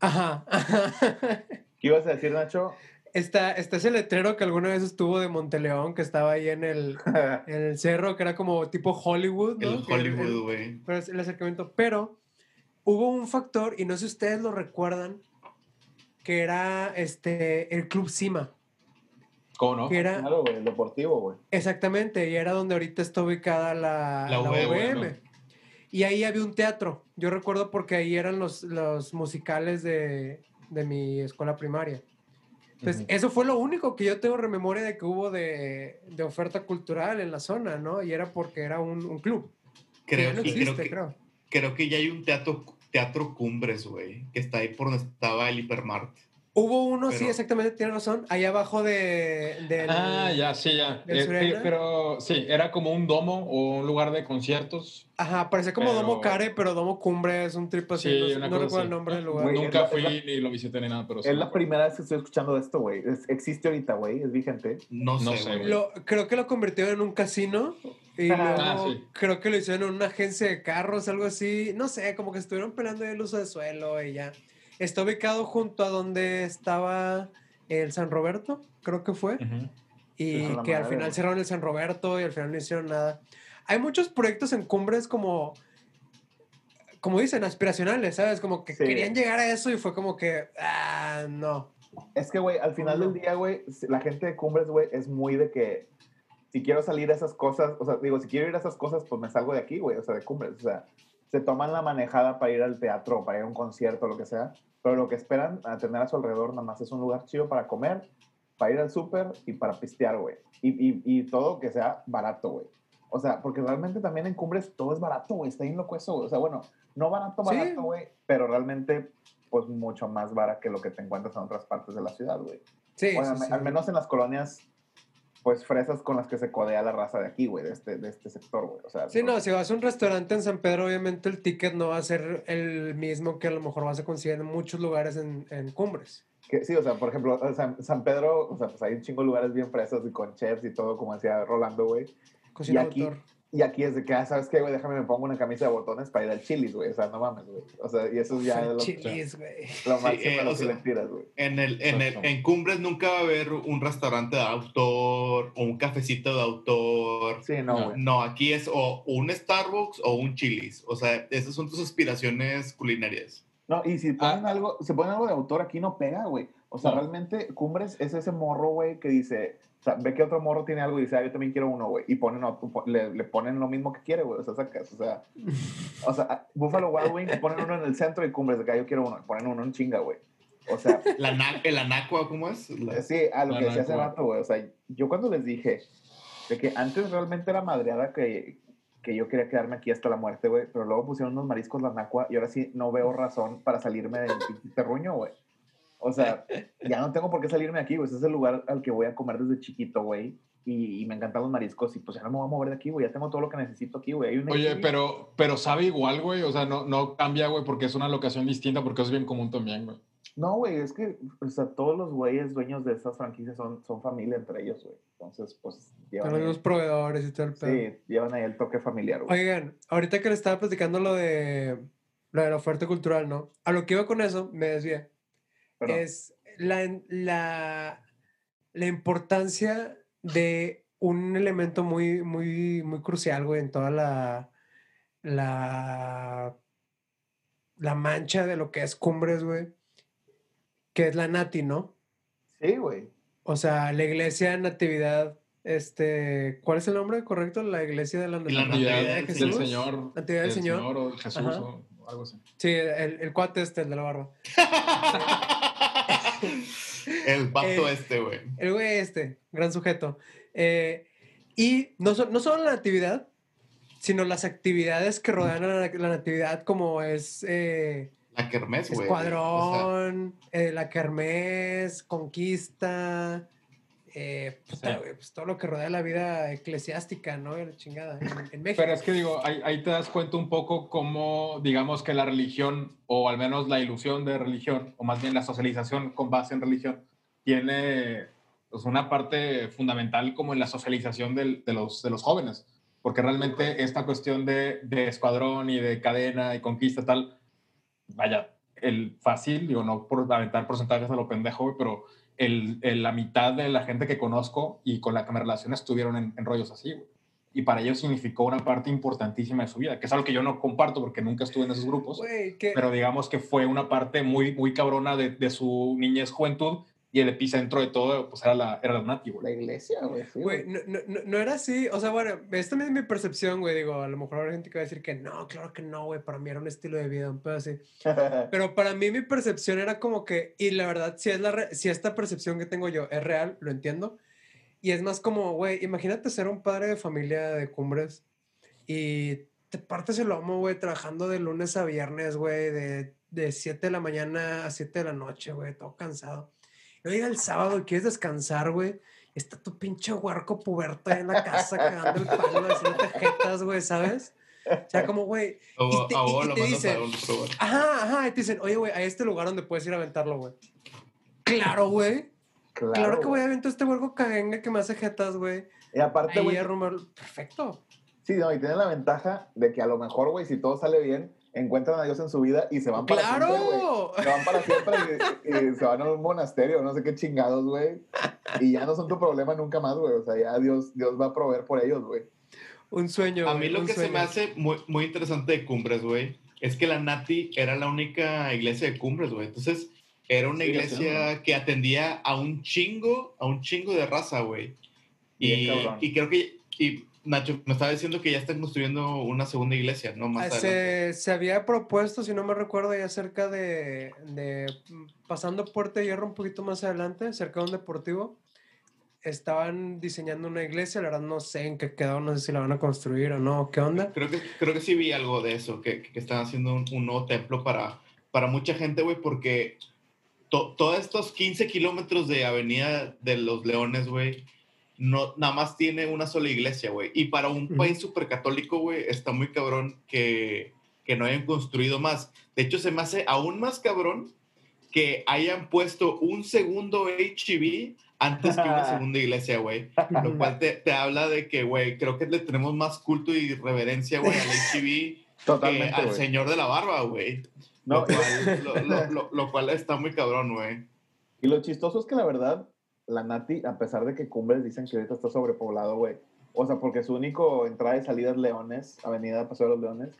Ajá, ajá. ¿Qué ibas a decir, Nacho? Está, está ese letrero que alguna vez estuvo de Monteleón, que estaba ahí en el, en el cerro, que era como tipo Hollywood, ¿no? El Hollywood, güey. pero es el acercamiento. Pero hubo un factor, y no sé si ustedes lo recuerdan, que era este, el Club Cima. ¿Cómo no? Que era, Claro, güey, el deportivo, güey. exactamente, y era donde ahorita está ubicada la, La la UVM. UVM. Y ahí había un teatro. Yo recuerdo porque ahí eran los, los musicales de, de mi escuela primaria. Entonces, Ujú. eso fue lo único que yo tengo rememoria de que hubo de, de oferta cultural en la zona, ¿no? Y era porque era un, un club. que Creo, no existe, creo que, creo. creo que ya hay un teatro, teatro Cumbres, güey, que está ahí por donde estaba el Hipermart. Hubo uno, sí, exactamente, tiene razón, ahí abajo de... del- Ah, ya, sí, ya. ¿Del Eh, pero sí, era como un domo o un lugar de conciertos. Ajá, parecía como Pero- Domo Care, pero Domo Cumbre es un trip así, Sí, no sé- una no, cosa recuerdo así. el nombre del lugar. Nunca la- fui ni lo visité ni nada, pero sí Es la primera vez que estoy escuchando de esto, güey. Es- existe ahorita, güey. Es vigente. No, No sé, güey. creo que lo convirtieron en un casino y Ah, sí. creo que lo hicieron en una agencia de carros, algo así. No sé, como que estuvieron peleando el uso de suelo y ya. Está ubicado junto a donde estaba el San Roberto, creo que fue. Y es que al madre, final cerraron el San Roberto y al final no hicieron nada. Hay muchos proyectos en cumbres como, como dicen, aspiracionales, ¿sabes? Como que Sí. querían llegar a eso y fue como que, ah, no. Es que, güey, al final No. del día, güey, la gente de Cumbres, güey, es muy de que si quiero salir a esas cosas, o sea, digo, si quiero ir a esas cosas, pues me salgo de aquí, güey, o sea, de Cumbres, o sea, se toman la manejada para ir al teatro, para ir a un concierto, lo que sea, pero lo que esperan a tener a su alrededor nada más es un lugar chido para comer, para ir al súper y para pistear, güey. Y, y, y todo que sea barato, güey. O sea, porque realmente también en Cumbres todo es barato, güey. Está bien loco eso, güey. O sea, bueno, no barato, Sí. barato, güey, pero realmente, pues mucho más barato que lo que te encuentras en otras partes de la ciudad, güey. Sí, Bueno, sí, sí. al menos en las colonias, pues fresas con las que se codea la raza de aquí, güey, de este, de este sector, güey. O sea, Sí, no, si vas a un restaurante en San Pedro, obviamente el ticket no va a ser el mismo que a lo mejor vas a conseguir en muchos lugares en, en cumbres. que- sí, o sea, por ejemplo, sea, San Pedro, o sea, pues hay un chingo de lugares bien fresas y con chefs y todo, como decía Rolando, güey. Cocina Y aquí- autor. Y aquí es de que, ah, ¿sabes qué, güey? Déjame me pongo una camisa de botones para ir al chilis, güey. O sea, no mames, güey. O sea, y eso ya es lo, Chilis, güey. lo Sí, máximo eh, a lo o que sea, le tiras, güey. En, el, en, el, en Cumbres nunca va a haber un restaurante de autor o un cafecito de autor. Sí, no, No. güey. No, aquí es o un Starbucks o un Chili's. O sea, esas son tus aspiraciones culinarias. No, y si ponen Ah. algo, si ponen algo de autor aquí no pega, güey. O sea, No. realmente Cumbres es ese morro, güey, que dice, sea, ve que otro morro tiene algo y dice, ah, yo también quiero uno, güey. Y ponen le, le ponen lo mismo que quiere, güey. O sea, sacas, o sea, o sea, Buffalo Wild Wings ponen uno en el centro y Cumbres de acá, yo quiero uno. Ponen uno en chinga, güey. O sea, La na- el anacua, ¿cómo es? La- sí, a lo que decía hace rato, güey. O sea, yo cuando les dije de que antes realmente era madreada que, que yo quería quedarme aquí hasta la muerte, güey, pero luego pusieron unos mariscos la nacua y ahora sí no veo razón para salirme del terruño, güey. O sea, ya no tengo por qué salirme de aquí, güey. Ese es el lugar al que voy a comer desde chiquito, güey. Y, y me encantan los mariscos y pues ya no me voy a mover de aquí, güey. Ya tengo todo lo que necesito aquí, güey. Oye, pero, pero sabe igual, güey. O sea, no, no cambia, güey, porque es una locación distinta, porque es bien común también, güey. No, güey, es que, o sea, todos los güeyes dueños de estas franquicias son, son familia entre ellos, güey. Entonces, pues, llevan Son ahí, los proveedores y todo el pedo. sí, llevan ahí el toque familiar, güey. Oigan, ahorita que le estaba platicando lo de, lo de la oferta cultural, ¿no? A lo que iba con eso, me decía, Es la, la, la importancia de un elemento muy, muy, muy crucial, güey, en toda la, la, la mancha de lo que es Cumbres, güey, que es la Nati, ¿no? sí, güey. O sea, la iglesia de Natividad, este, ¿cuál es el nombre correcto? La iglesia de la, La Natividad Natividad de del Jesús. Del Señor. Natividad del Señor. o de Jesús o algo así. Sí, el, el cuate este, el de la barba. el vato Eh, este, güey. El güey este, gran sujeto. Eh, y no, so- no solo la natividad, sino las actividades que rodean a la, la natividad, como es eh, La kermés, güey. O sea, Escuadrón, eh, la Kermés, Conquista, eh, puta, Sí. güey, pues todo lo que rodea la vida eclesiástica, ¿no? La chingada, en, en México. Pero es que digo, ahí, ahí te das cuenta un poco cómo, digamos que la religión, o al menos la ilusión de religión, o más bien la socialización con base en religión, tiene pues, una parte fundamental como en la socialización del- de, los, de los jóvenes. Porque realmente esta cuestión de, de escuadrón y de cadena y conquista tal, vaya, el fácil, digo, no por aventar porcentajes a lo pendejo, pero el, el- la mitad de la gente que conozco y con la que me relaciono estuvieron en, en rollos así, güey. Y para ellos significó una parte importantísima de su vida, que es algo que yo no comparto porque nunca estuve en esos grupos, Güey, pero digamos que fue una parte muy, muy cabrona de, de su niñez, juventud, y el epicentro de todo, pues era la, era la Nati, La güey. iglesia, güey. Sí, Güey, no, no- no era así, o sea, bueno, esta es mi percepción, güey, digo, a lo mejor habrá gente que va a decir que no, claro que no, güey, para mí era un estilo de vida, un pedo así. Pero para mí mi percepción era como que, y la verdad, si, es la re- si esta percepción que tengo yo es real, lo entiendo. Y es más como, güey, imagínate ser un padre de familia de cumbres y te partes el lomo, güey, trabajando de lunes a viernes, güey, de, de 7 de la mañana a 7 de la noche, güey, todo cansado. Y llega el sábado y quieres descansar, güey. Está tu pinche huerco puberta en la casa cagando el palo, haciendo jetas, güey, ¿sabes? O sea, como, güey, y te- a y- vos y lo te mandas dice- a un probar. Ajá, ajá, y te dicen, oye, güey, a este lugar donde puedes ir a aventarlo, güey. Claro, güey. Claro, Claro, que voy a aventar este huerco cagenga que me hace jetas, güey. Y aparte, güey. Perfecto. sí, no, y tiene la ventaja de que a lo mejor, güey, si todo sale bien, encuentran a Dios en su vida y se van para siempre, güey. ¡Claro! Se van para siempre y, y se van a un monasterio, no sé qué chingados, güey. Y ya no son tu problema nunca más, güey. O sea, ya Dios, Dios va a proveer por ellos, güey. Un sueño. A mí lo que se me hace muy, muy interesante de Cumbres, güey, es que la Nati era la única iglesia de Cumbres, güey. Entonces, era una iglesia que atendía a un chingo, a un chingo de raza, güey. Y, y creo que, y Nacho, me estaba diciendo que ya están construyendo una segunda iglesia, ¿no? Más Ah, adelante. Se, se había propuesto, si no me recuerdo, ya cerca de, de pasando Puerta de Hierro un poquito más adelante, cerca de un deportivo. Estaban diseñando una iglesia, la verdad no sé en qué quedó, no sé si la van a construir o no, qué onda. Creo que, creo que sí vi algo de eso, que, que están haciendo un, un nuevo templo para, para mucha gente, güey, porque to- todos estos 15 kilómetros de Avenida de los Leones, güey, no, nada más tiene una sola iglesia, güey. Y para un país súper católico, güey, está muy cabrón que, que no hayan construido más. De hecho, se me hace aún más cabrón que hayan puesto un segundo HEB antes que una segunda iglesia, güey. Lo cual te, te habla de que, güey, creo que le tenemos más culto y reverencia, güey, al HEB que al señor de la barba, güey. No, lo, cual, lo, lo- lo- lo cual está muy cabrón, güey. Y lo chistoso es que la verdad, la Nati, a pesar de que Cumbres dicen que ahorita está sobrepoblado, güey. O sea, porque su único entrada y salida es Leones, Avenida Paseo de los Leones.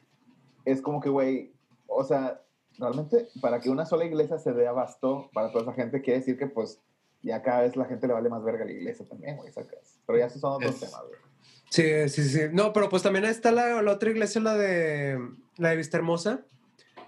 Es como que, güey, o sea, realmente para que una sola iglesia se dé abasto para toda esa gente, quiere decir que pues ya cada vez la gente le vale más verga a la iglesia también, güey, sacas. Pero ya esos son otros Es- temas, güey. Sí, sí, sí. No, pero pues también está la, la otra iglesia, la de la de Vista Hermosa.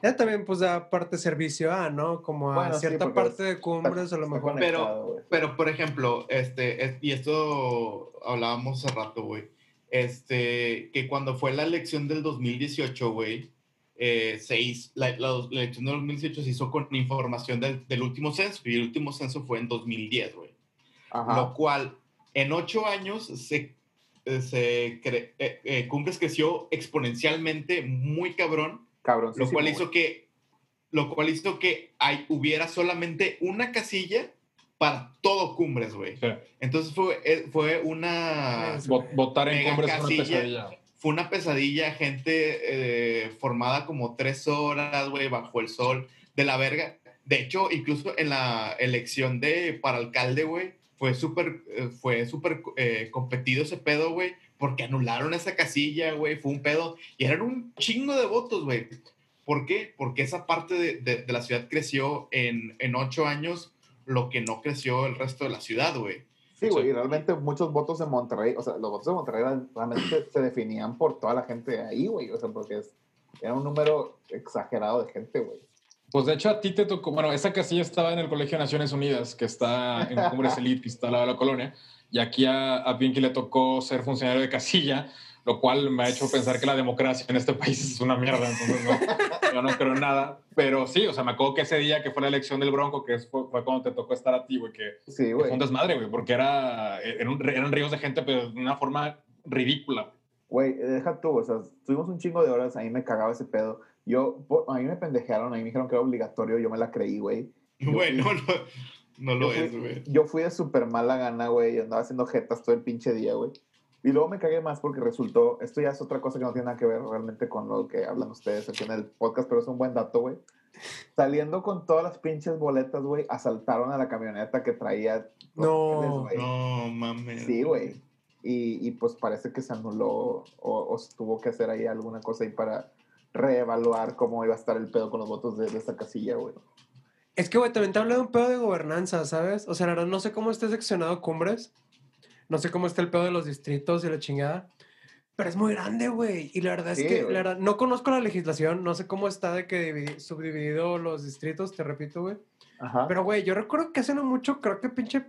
Ella también pues da parte de servicio a, ¿no? Como a Bueno, cierta parte de cumbres a lo Está mejor. güey. Pero, por ejemplo, este, es- y esto hablábamos hace rato, güey, este, que cuando fue la elección del 2018, güey, eh, se hizo- la, la- la elección del 2018 se hizo con información del, del último censo, y el último censo fue en 2010, güey. Ajá. Lo cual, en ocho años, se, eh, se cre- eh, eh, Cumbres creció exponencialmente, muy cabrón, Cabrón. lo cual hizo que lo cual hizo que hay, hubiera solamente una casilla para todo Cumbres, güey. Sí. Entonces fue, eh, fue una Votar en cumbres es una pesadilla. fue una pesadilla, gente eh, formada como tres horas, güey, bajo el sol, de la verga. De hecho, incluso en la elección de para alcalde, güey, fue súper eh, fue súper eh, competido ese pedo, güey, porque anularon esa casilla, güey, fue un pedo y eran un chingo de votos, güey. ¿Por qué? Porque esa parte de, de- de la ciudad creció en, en ocho años lo que no creció el resto de la ciudad, güey. Sí, güey, Sí. y realmente muchos votos de Monterrey, o sea, los votos de Monterrey realmente se definían por toda la gente de ahí, güey, o sea, porque es, era un número exagerado de gente, güey. Pues de hecho a ti te tocó, bueno, esa casilla estaba en el Colegio de Naciones Unidas, que está en Cumbres Elite, que está al lado de la colonia, y aquí a, a Pinky le tocó ser funcionario de casilla, lo cual me ha hecho pensar que la democracia en este país es una mierda, entonces no, yo no creo en nada. Pero sí, o sea, me acuerdo que ese día que fue la elección del Bronco, que fue, fue cuando te tocó estar a ti, güey, que Sí, fue güey. un desmadre, güey, porque era, era un- eran ríos de gente, pero de una forma ridícula. Güey, deja tú, o sea, tuvimos un chingo de horas, a mí me cagaba ese pedo. Yo, a mí me pendejearon, a mí me dijeron que era obligatorio, yo me la creí, güey. Fui- no, no, lo yo es, güey. Yo fui de súper mala gana, güey, y andaba haciendo jetas todo el pinche día, güey. Y luego me cagué más porque resultó, esto ya es otra cosa que no tiene nada que ver realmente con lo que hablan ustedes aquí en el podcast, pero es un buen dato, güey. Saliendo con todas las pinches boletas, güey, asaltaron a la camioneta que traía. No. No mames. Sí, güey. Y, y pues parece que se anuló o, o se tuvo que hacer ahí alguna cosa ahí para reevaluar cómo iba a estar el pedo con los votos de, de esta casilla, güey. Es que, güey, también te habla de un pedo de gobernanza, ¿sabes? O sea, la verdad, no sé cómo esté seccionado Cumbres. No sé cómo está el pedo de los distritos y la chingada. Pero es muy grande, güey. Y la verdad es que, la verdad, no conozco la legislación. No sé cómo está de que dividi- subdividido los distritos, te repito, güey. Ajá. Pero, güey, yo recuerdo que hace no mucho, creo que pinche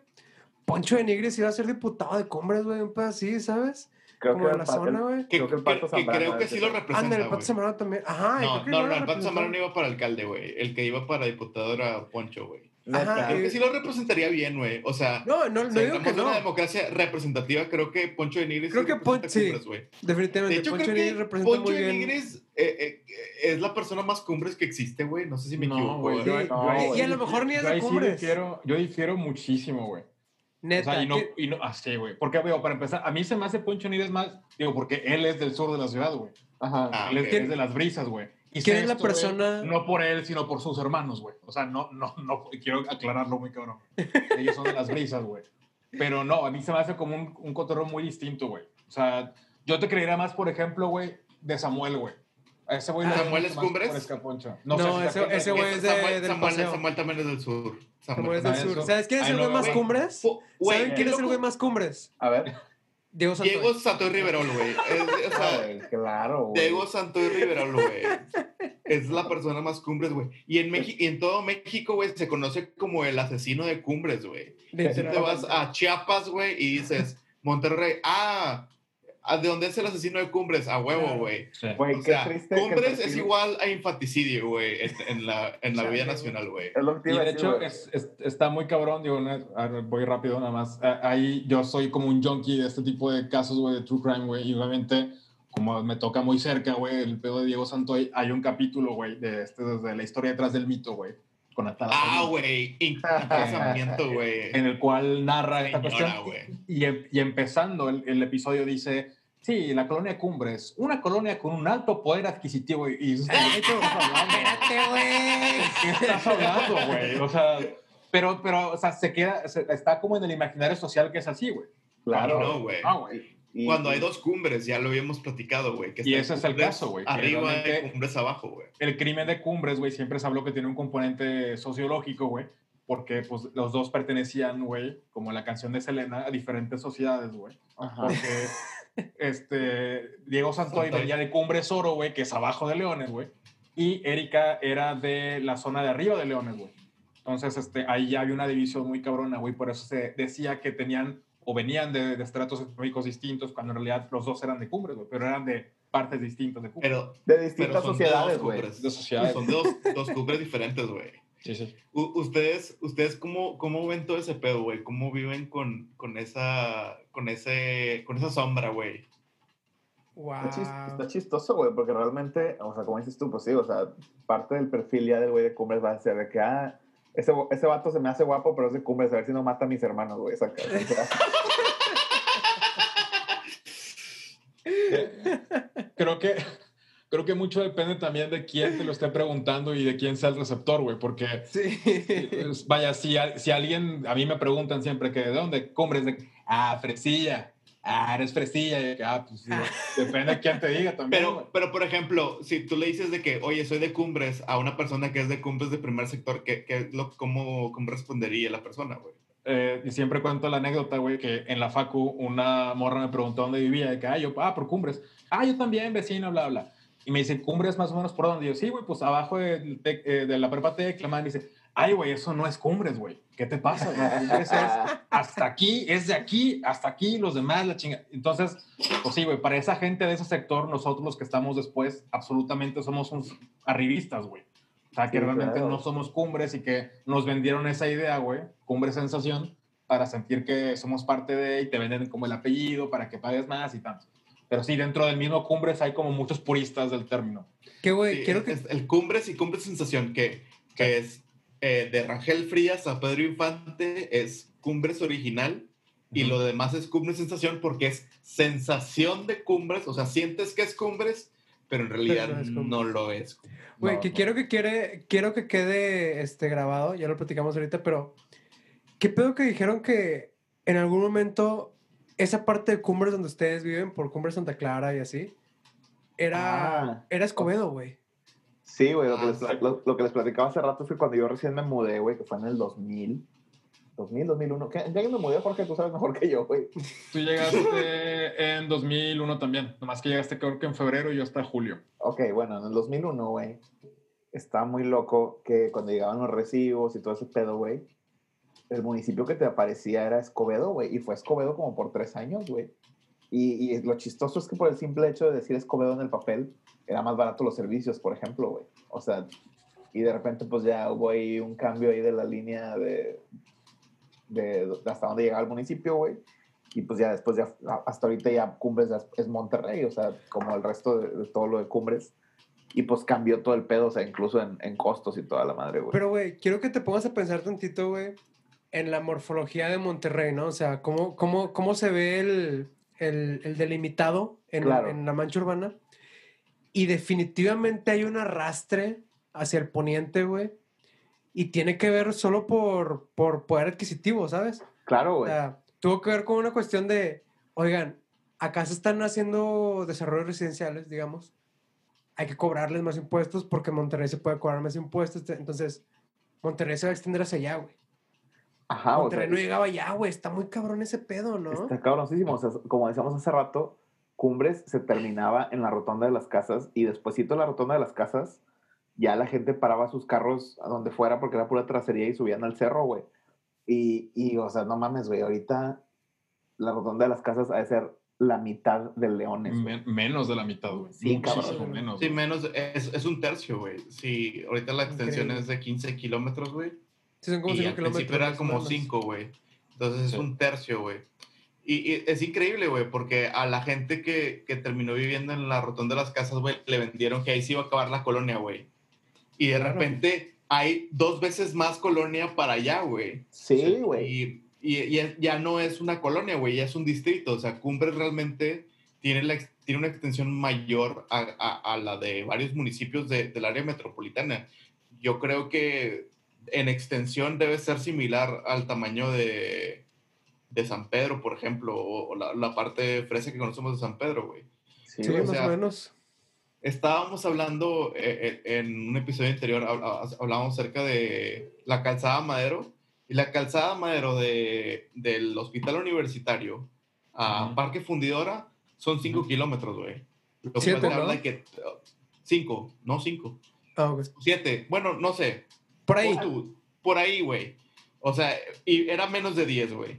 Poncho de Nigris iba a ser diputado de Cumbres, güey. Un pedo así, ¿sabes? Creo como de el la Pato- zona, güey. Que, Creo que el que- Pato que Zambrano creo que sí lo representa, Anda, el Pato. Zambrano también. Ajá, No, creo que no, lo no, el Pato. Zambrano iba para alcalde, güey. El que iba para diputado era Poncho, güey. Ajá, Creo y- que sí lo representaría bien, güey. O sea, No, no, no digo que no. una democracia representativa, creo que Poncho de Nigris Creo que representa Pon- sí. Cumbres, güey. Definitivamente, De hecho, Poncho creo de que Nigris representa Poncho muy de. Nigris eh, eh, es la persona más cumbres que existe, güey. No sé si me No, equivoco. güey, güey. yo- ahí y- a lo mejor ni es de ahí sí Cumbres. difiero- yo difiero muchísimo, güey. O Neta. sea, y no, y no, ah, sí, güey. Porque, veo, para empezar, a mí se me hace Poncho Nigres más, digo, porque él es del sur de la ciudad, güey. Ajá. Ah, Él es, ok. es de las brisas, güey. Y ¿Quién es la persona- no por él, sino por sus hermanos, güey. O sea, no, no, no, quiero aclararlo muy cabrón. Ellos son de las brisas, güey. Pero no, a mí se me hace como un, un cotorreo muy distinto, güey. O sea, yo te creería más, por ejemplo, güey, de Samuel, güey. Ese güey Ah, ¿Samuel es Cumbres? No, sé si ese- güey. es de- Samuel, del Samuel- paseo. Samuel también es del sur. Como es Samuel. del Ah, sur. ¿Sabes quién es el güey más cumbres? ¿Saben quién es el güey más cumbres? A ver. Diego Santoy. Diego Santoy Riverol, güey. O sea, claro, güey. Diego Santoy Riverol, güey. Es la persona más cumbres, güey. Y en, México, y en todo México, güey, se conoce como el asesino de cumbres, güey. Si te vas a Chiapas, güey, y dices, Monterrey, ah, ¿a ¿de dónde es el asesino de cumbres? A huevo, güey. Sí. O qué sea, triste. que el cumbres es igual a infanticidio, güey, en, la, en la Chale, vida nacional, güey. Y de decir, hecho es- es- está muy cabrón, digo, voy rápido nada más. Ah, Ahí yo soy como un junkie de este tipo de casos, güey, de true crime, güey, y obviamente como me toca muy cerca, güey, el pedo de Diego Santoy, hay un capítulo, güey, de este, desde la historia detrás del mito, güey, con Atala. Ah, güey, encasamiento, güey. En el cual narra esta Señora, cuestión. güey. Y, y empezando el, el episodio dice, sí, la colonia Cumbres, una colonia con un alto poder adquisitivo. Y, y güey. ¿Qué estás hablando, güey? O sea, pero, pero, o sea, se queda, se- está como en el imaginario social que es así, güey. Claro. No, güey. Ah, güey. Cuando hay dos cumbres, ya lo habíamos platicado, güey. Y ese es el cumbres caso, güey, Arriba y cumbres abajo, güey. el crimen de Cumbres, güey, siempre se habló que tiene un componente sociológico, güey, porque pues los dos pertenecían, güey, como la canción de Selena, a diferentes sociedades, güey. Ajá. Porque este, Diego Santoy venía de Cumbres Oro, güey, que es abajo de Leones, güey. Y Erika era de la zona de arriba de Leones, güey. Entonces, este, ahí ya había una división muy cabrona, güey. Por eso se decía que tenían o venían de, de estratos económicos distintos, cuando en realidad los dos eran de Cumbres, güey, pero eran de partes distintas de Cumbres. Pero, De distintas sociedades, güey. cumbres. de sociedades. Son dos, dos cumbres diferentes, güey. Sí, sí. ¿Ustedes, ustedes cómo, cómo ven todo ese pedo, güey? ¿Cómo viven con, con, esa, con, ese, con esa sombra, güey? Wow. Está, chis- está chistoso, güey, porque realmente, o sea, como dices tú, pues sí, o sea, parte del perfil ya del güey de Cumbres va a ser de que, ah, ese, ese vato se me hace guapo, pero es de Cumbres, a ver si no mata a mis hermanos, güey. creo que creo que mucho depende también de quién te lo esté preguntando y de quién sea el receptor, güey, porque Sí. vaya, si, a- si alguien, a mí me preguntan siempre que de dónde cumbres, de, ah, fresilla, ah, eres fresilla, y que, ah, pues sí, depende de quién te diga también. Pero, pero, por ejemplo, si tú le dices de que, oye, soy de Cumbres a una persona que es de Cumbres de primer sector, ¿qué, qué, lo, cómo, ¿cómo respondería la persona, güey? Eh, y siempre cuento la anécdota, güey, que en la facu una morra me preguntó dónde vivía, de que, ah, yo, ah, por Cumbres. Ah, yo también, vecino, bla, bla. Y me dice, Cumbres más o menos por dónde. Y yo, sí, güey, pues abajo del Tec- eh, de la prepa madre me dice, ay, güey, eso no es Cumbres, güey. ¿Qué te pasa? Cumbres es hasta aquí, es de aquí, hasta aquí, los demás, la chinga. Entonces, pues sí, güey, para esa gente de ese sector, nosotros los que estamos después, absolutamente somos unos arribistas, güey. O sea, que Sí, realmente claro. no somos cumbres y que nos vendieron esa idea, güey, cumbre sensación, para sentir que somos parte de y te venden como el apellido para que pagues más y tanto. Pero sí, dentro del mismo cumbres hay como muchos puristas del término. Que, güey, Sí, quiero que... es el Cumbres y Cumbres Sensación, que, que es eh, de Rangel Frías a Pedro Infante, es Cumbres original, y lo demás es Cumbres Sensación porque es sensación de Cumbres, o sea, sientes que es Cumbres, pero en realidad Pero no no, lo es. Güey, No, que no. quiero que quiere, quiero que quede este grabado, ya lo platicamos ahorita, pero ¿qué pedo que dijeron que en algún momento esa parte de Cumbres donde ustedes viven, por Cumbres Santa Clara y así, era, Ah. era Escobedo, güey? Sí, güey, lo, que Ah, sí. lo, lo que les platicaba hace rato es que cuando yo recién me mudé, güey, que fue en el 2000, 2000, 2001, ¿qué, ¿en qué año me mudé, Jorge? Tú sabes mejor que yo, güey. Tú llegaste en 2001 también, nomás que llegaste creo que en febrero y yo hasta julio. Ok, bueno, en el 2001, güey, está muy loco que cuando llegaban los recibos y todo ese pedo, güey, el municipio que te aparecía era Escobedo, güey, y fue Escobedo como por tres años, güey. Y, y lo chistoso es que por el simple hecho de decir Escobedo en el papel, era más barato los servicios, por ejemplo, güey. O sea, y de repente pues ya hubo ahí un cambio ahí de la línea de, de, de hasta dónde llegaba el municipio, güey. Y pues ya después, ya, hasta ahorita ya Cumbres es Monterrey, o sea, como el resto de, de todo lo de Cumbres. Y pues cambió todo el pedo, o sea, incluso en, en costos y toda la madre, güey. Pero, güey, quiero que te pongas a pensar tantito, güey, en la morfología de Monterrey, ¿no? O sea, cómo, cómo, cómo se ve el, el, el delimitado en, Claro. en la mancha urbana. Y definitivamente hay un arrastre hacia el poniente, güey. Y tiene que ver solo por, por poder adquisitivo, ¿sabes? Claro, O güey. sea, tuvo que ver con una cuestión de, oigan, acá se están haciendo desarrollos residenciales, digamos. Hay que cobrarles más impuestos porque Monterrey se puede cobrar más impuestos. Entonces, Monterrey se va a extender hacia allá, güey. Ajá, o sea, no llegaba allá, güey. Está muy cabrón ese pedo, ¿no? Está cabroncísimo. O sea, como decíamos hace rato, Cumbres se terminaba en la rotonda de las casas y despuésito de la rotonda de las casas ya la gente paraba sus carros a donde fuera porque era pura tracería y subían al cerro, güey. Y, y, o sea, no mames, güey, ahorita la rotonda de las casas ha de ser la mitad de Leones. Men- menos de la mitad, güey. Sí, Muchísimo cabrón. menos. Sí, menos, es, es un tercio, güey. Sí, ahorita la extensión Increíble. es de 15 kilómetros, güey. Sí, son como Y 5 al kilómetros. principio era más o como menos. 5, güey. Entonces es Sí. un tercio, güey. Y, y es increíble, güey, porque a la gente que, que terminó viviendo en la rotonda de las casas, güey, le vendieron que ahí se iba a acabar la colonia, güey. Y de Claro. repente hay dos veces más colonia para allá, güey. Sí, güey. Y, y, y ya no es una colonia, güey, ya es un distrito. O sea, Cumbres realmente tiene, la, tiene una extensión mayor a, a- a la de varios municipios de- del área metropolitana. Yo creo que en extensión debe ser similar al tamaño de, de San Pedro, por ejemplo, o, o la, la parte fresa que conocemos de San Pedro, güey. Sí, Sí, o más sea, o menos. Estábamos hablando eh, eh, en un episodio anterior, hab- hablábamos acerca de la calzada Madero. Y la calzada Madero de, del hospital universitario a Ujú. Parque Fundidora son 5 kilómetros, güey. Lo que Siete, ¿no? habla de que. 5, no 5. Ah, ok. 7. Bueno, no sé. Por ahí. Tú, por ahí, güey. O sea, y era menos de 10, güey.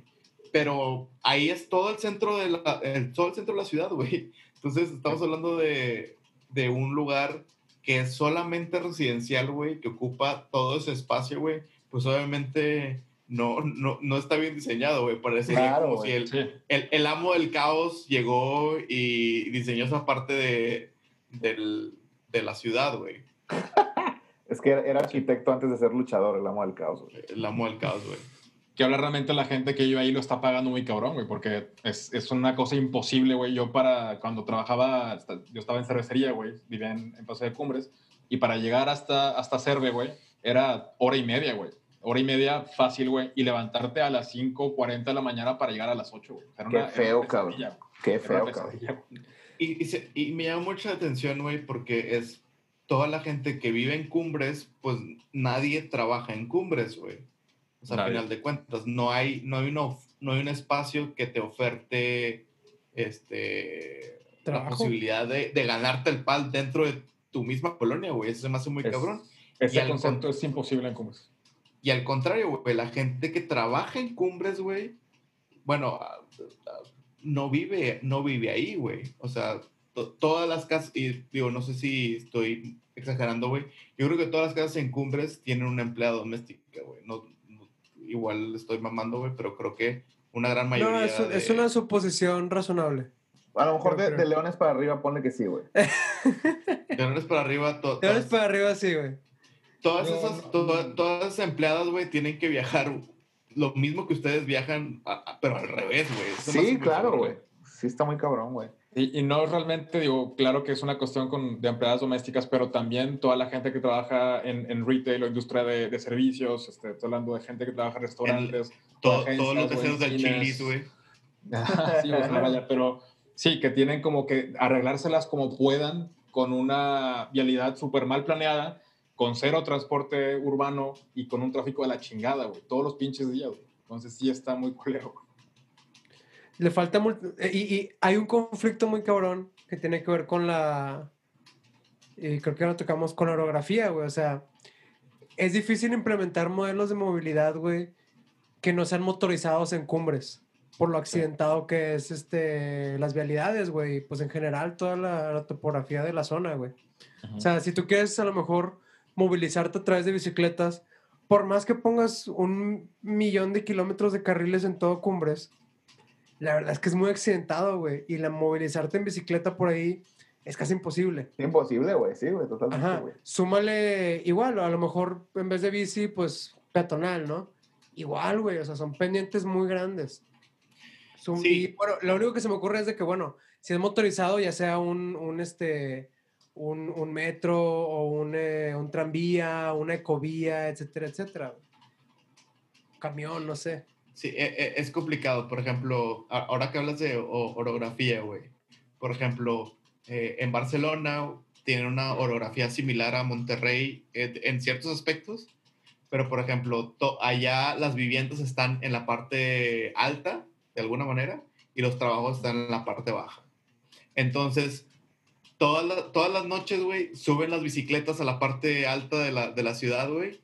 Pero ahí es todo el centro de la, el- todo el centro de la ciudad, güey. Entonces, estamos hablando de, de un lugar que es solamente residencial, güey, que ocupa todo ese espacio, güey. Pues obviamente no, no, no está bien diseñado, güey. Parecería Claro, como güey. si el, Sí. el, el amo del caos llegó y diseñó esa parte de, del- de la ciudad, güey. Es que era, arquitecto antes de ser luchador, el amo del caos, güey. El amo del caos, güey. Que ahora realmente la gente que vive ahí lo está pagando muy cabrón, güey, porque es, es una cosa imposible, güey. Yo para, cuando trabajaba, yo estaba en cervecería, güey, vivía en, en Paso de Cumbres, y para llegar hasta, hasta Cerve, güey, era hora y media, güey. Hora y media fácil, güey, y levantarte a las 5.40 de la mañana para llegar a las 8, güey. Qué una- era feo, una cabrón. Qué feo, cabrón. Y, y se- y me llama mucha atención, güey, porque es toda la gente que vive en cumbres, pues nadie trabaja en cumbres, güey. O sea, al final de cuentas, no hay, no hay, una of- no hay un espacio que te oferte este, la posibilidad de, de ganarte el pal dentro de tu misma colonia, güey. Eso se me hace muy Es- cabrón. Ese Y concepto con- es imposible en Cumbres. Y al contrario, güey, la gente que trabaja en cumbres, güey, bueno, ah, ah, no vive, no vive ahí, güey. O sea, todas las casas, y digo, no sé si estoy exagerando, güey. Yo creo que todas las casas en cumbres tienen una empleada doméstica, güey. No, no- igual estoy mamando, güey, pero creo que una gran mayoría. No, es, de, es una suposición razonable. A lo mejor de, leones para arriba, ponle que sí, güey. de leones para arriba, to- Te ves todas, para arriba así, güey. todas No, esas, no. to- todas esas empleadas, güey, tienen que viajar lo mismo que ustedes viajan, a- a- pero al revés, güey. Sí, claro, güey. Sí está muy cabrón, güey. Y, y no realmente, digo, claro que es una cuestión con, de empleadas domésticas, pero también toda la gente que trabaja en, en retail o industria de, de servicios, este, estoy hablando de gente que trabaja en restaurantes. Todo- agencias, todos los vecinos del. Chilis, güey. sí, o sea, vaya, pero sí, que tienen como que arreglárselas como puedan con una vialidad súper mal planeada, con cero transporte urbano y con un tráfico de la chingada, güey, todos los pinches días, güey. Entonces sí está muy culero. Le falta eh, y, y hay un conflicto muy cabrón que tiene que ver con la y creo que lo tocamos con la orografía, güey, o sea, es difícil implementar modelos de movilidad, güey, que no sean motorizados en cumbres por lo accidentado que es este las vialidades, güey, pues en general toda la, la topografía de la zona, güey. O sea, si tú quieres a lo mejor movilizarte a través de bicicletas, por más que pongas un millón de kilómetros de carriles en todo Cumbres, la verdad es que es muy accidentado, güey. Y la movilizarte en bicicleta por ahí es casi imposible. Imposible, güey. Sí, güey, totalmente, Ajá. güey. Súmale igual, a lo mejor en vez de bici, pues peatonal, ¿no? Igual, güey. O sea, son pendientes muy grandes. Sum- Sí. Y bueno, lo único que se me ocurre es de que, bueno, si es motorizado, ya sea un, un este, un, un metro o un, eh, un tranvía, una ecovía, etcétera, etcétera. Camión, no sé. Sí, e- e- es complicado. Por ejemplo, ahora que hablas de orografía, güey. Por ejemplo, eh, en Barcelona tienen una orografía similar a Monterrey en ciertos aspectos, pero por ejemplo, allá las viviendas están en la parte alta, de alguna manera, y los trabajos están en la parte baja. Entonces, todas, la- todas las noches, güey, suben las bicicletas a la parte alta de la, de la ciudad, güey,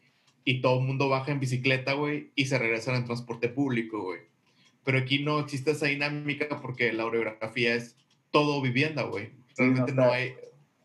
y todo el mundo baja en bicicleta, güey, y se regresan en transporte público, güey. Pero aquí no existe esa dinámica porque la orografía es todo vivienda, güey. Sí, no Realmente no, hay,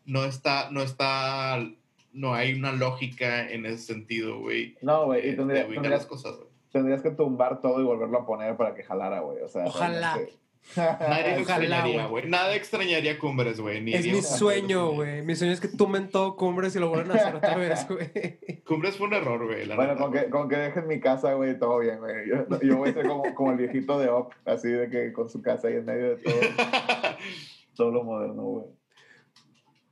no está, no está, no hay una lógica en ese sentido, güey. No, güey. Y de tendría- tendrías, las cosas, tendrías que tumbar todo y volverlo a poner para que jalara, güey. O sea, Ojalá. realmente- Nadie Ojalá, extrañaría, güey. Nada extrañaría Cumbres, güey. ni Es mi sueño, güey. Mi sueño es que tumben todo Cumbres y lo vuelvan a hacer otra vez, güey. Cumbres fue un error, güey. Bueno, con que, con que dejen mi casa, güey, todo bien, güey. Yo, yo voy a ser como, como el viejito de Op, así de que con su casa ahí en medio de todo, todo lo moderno, güey.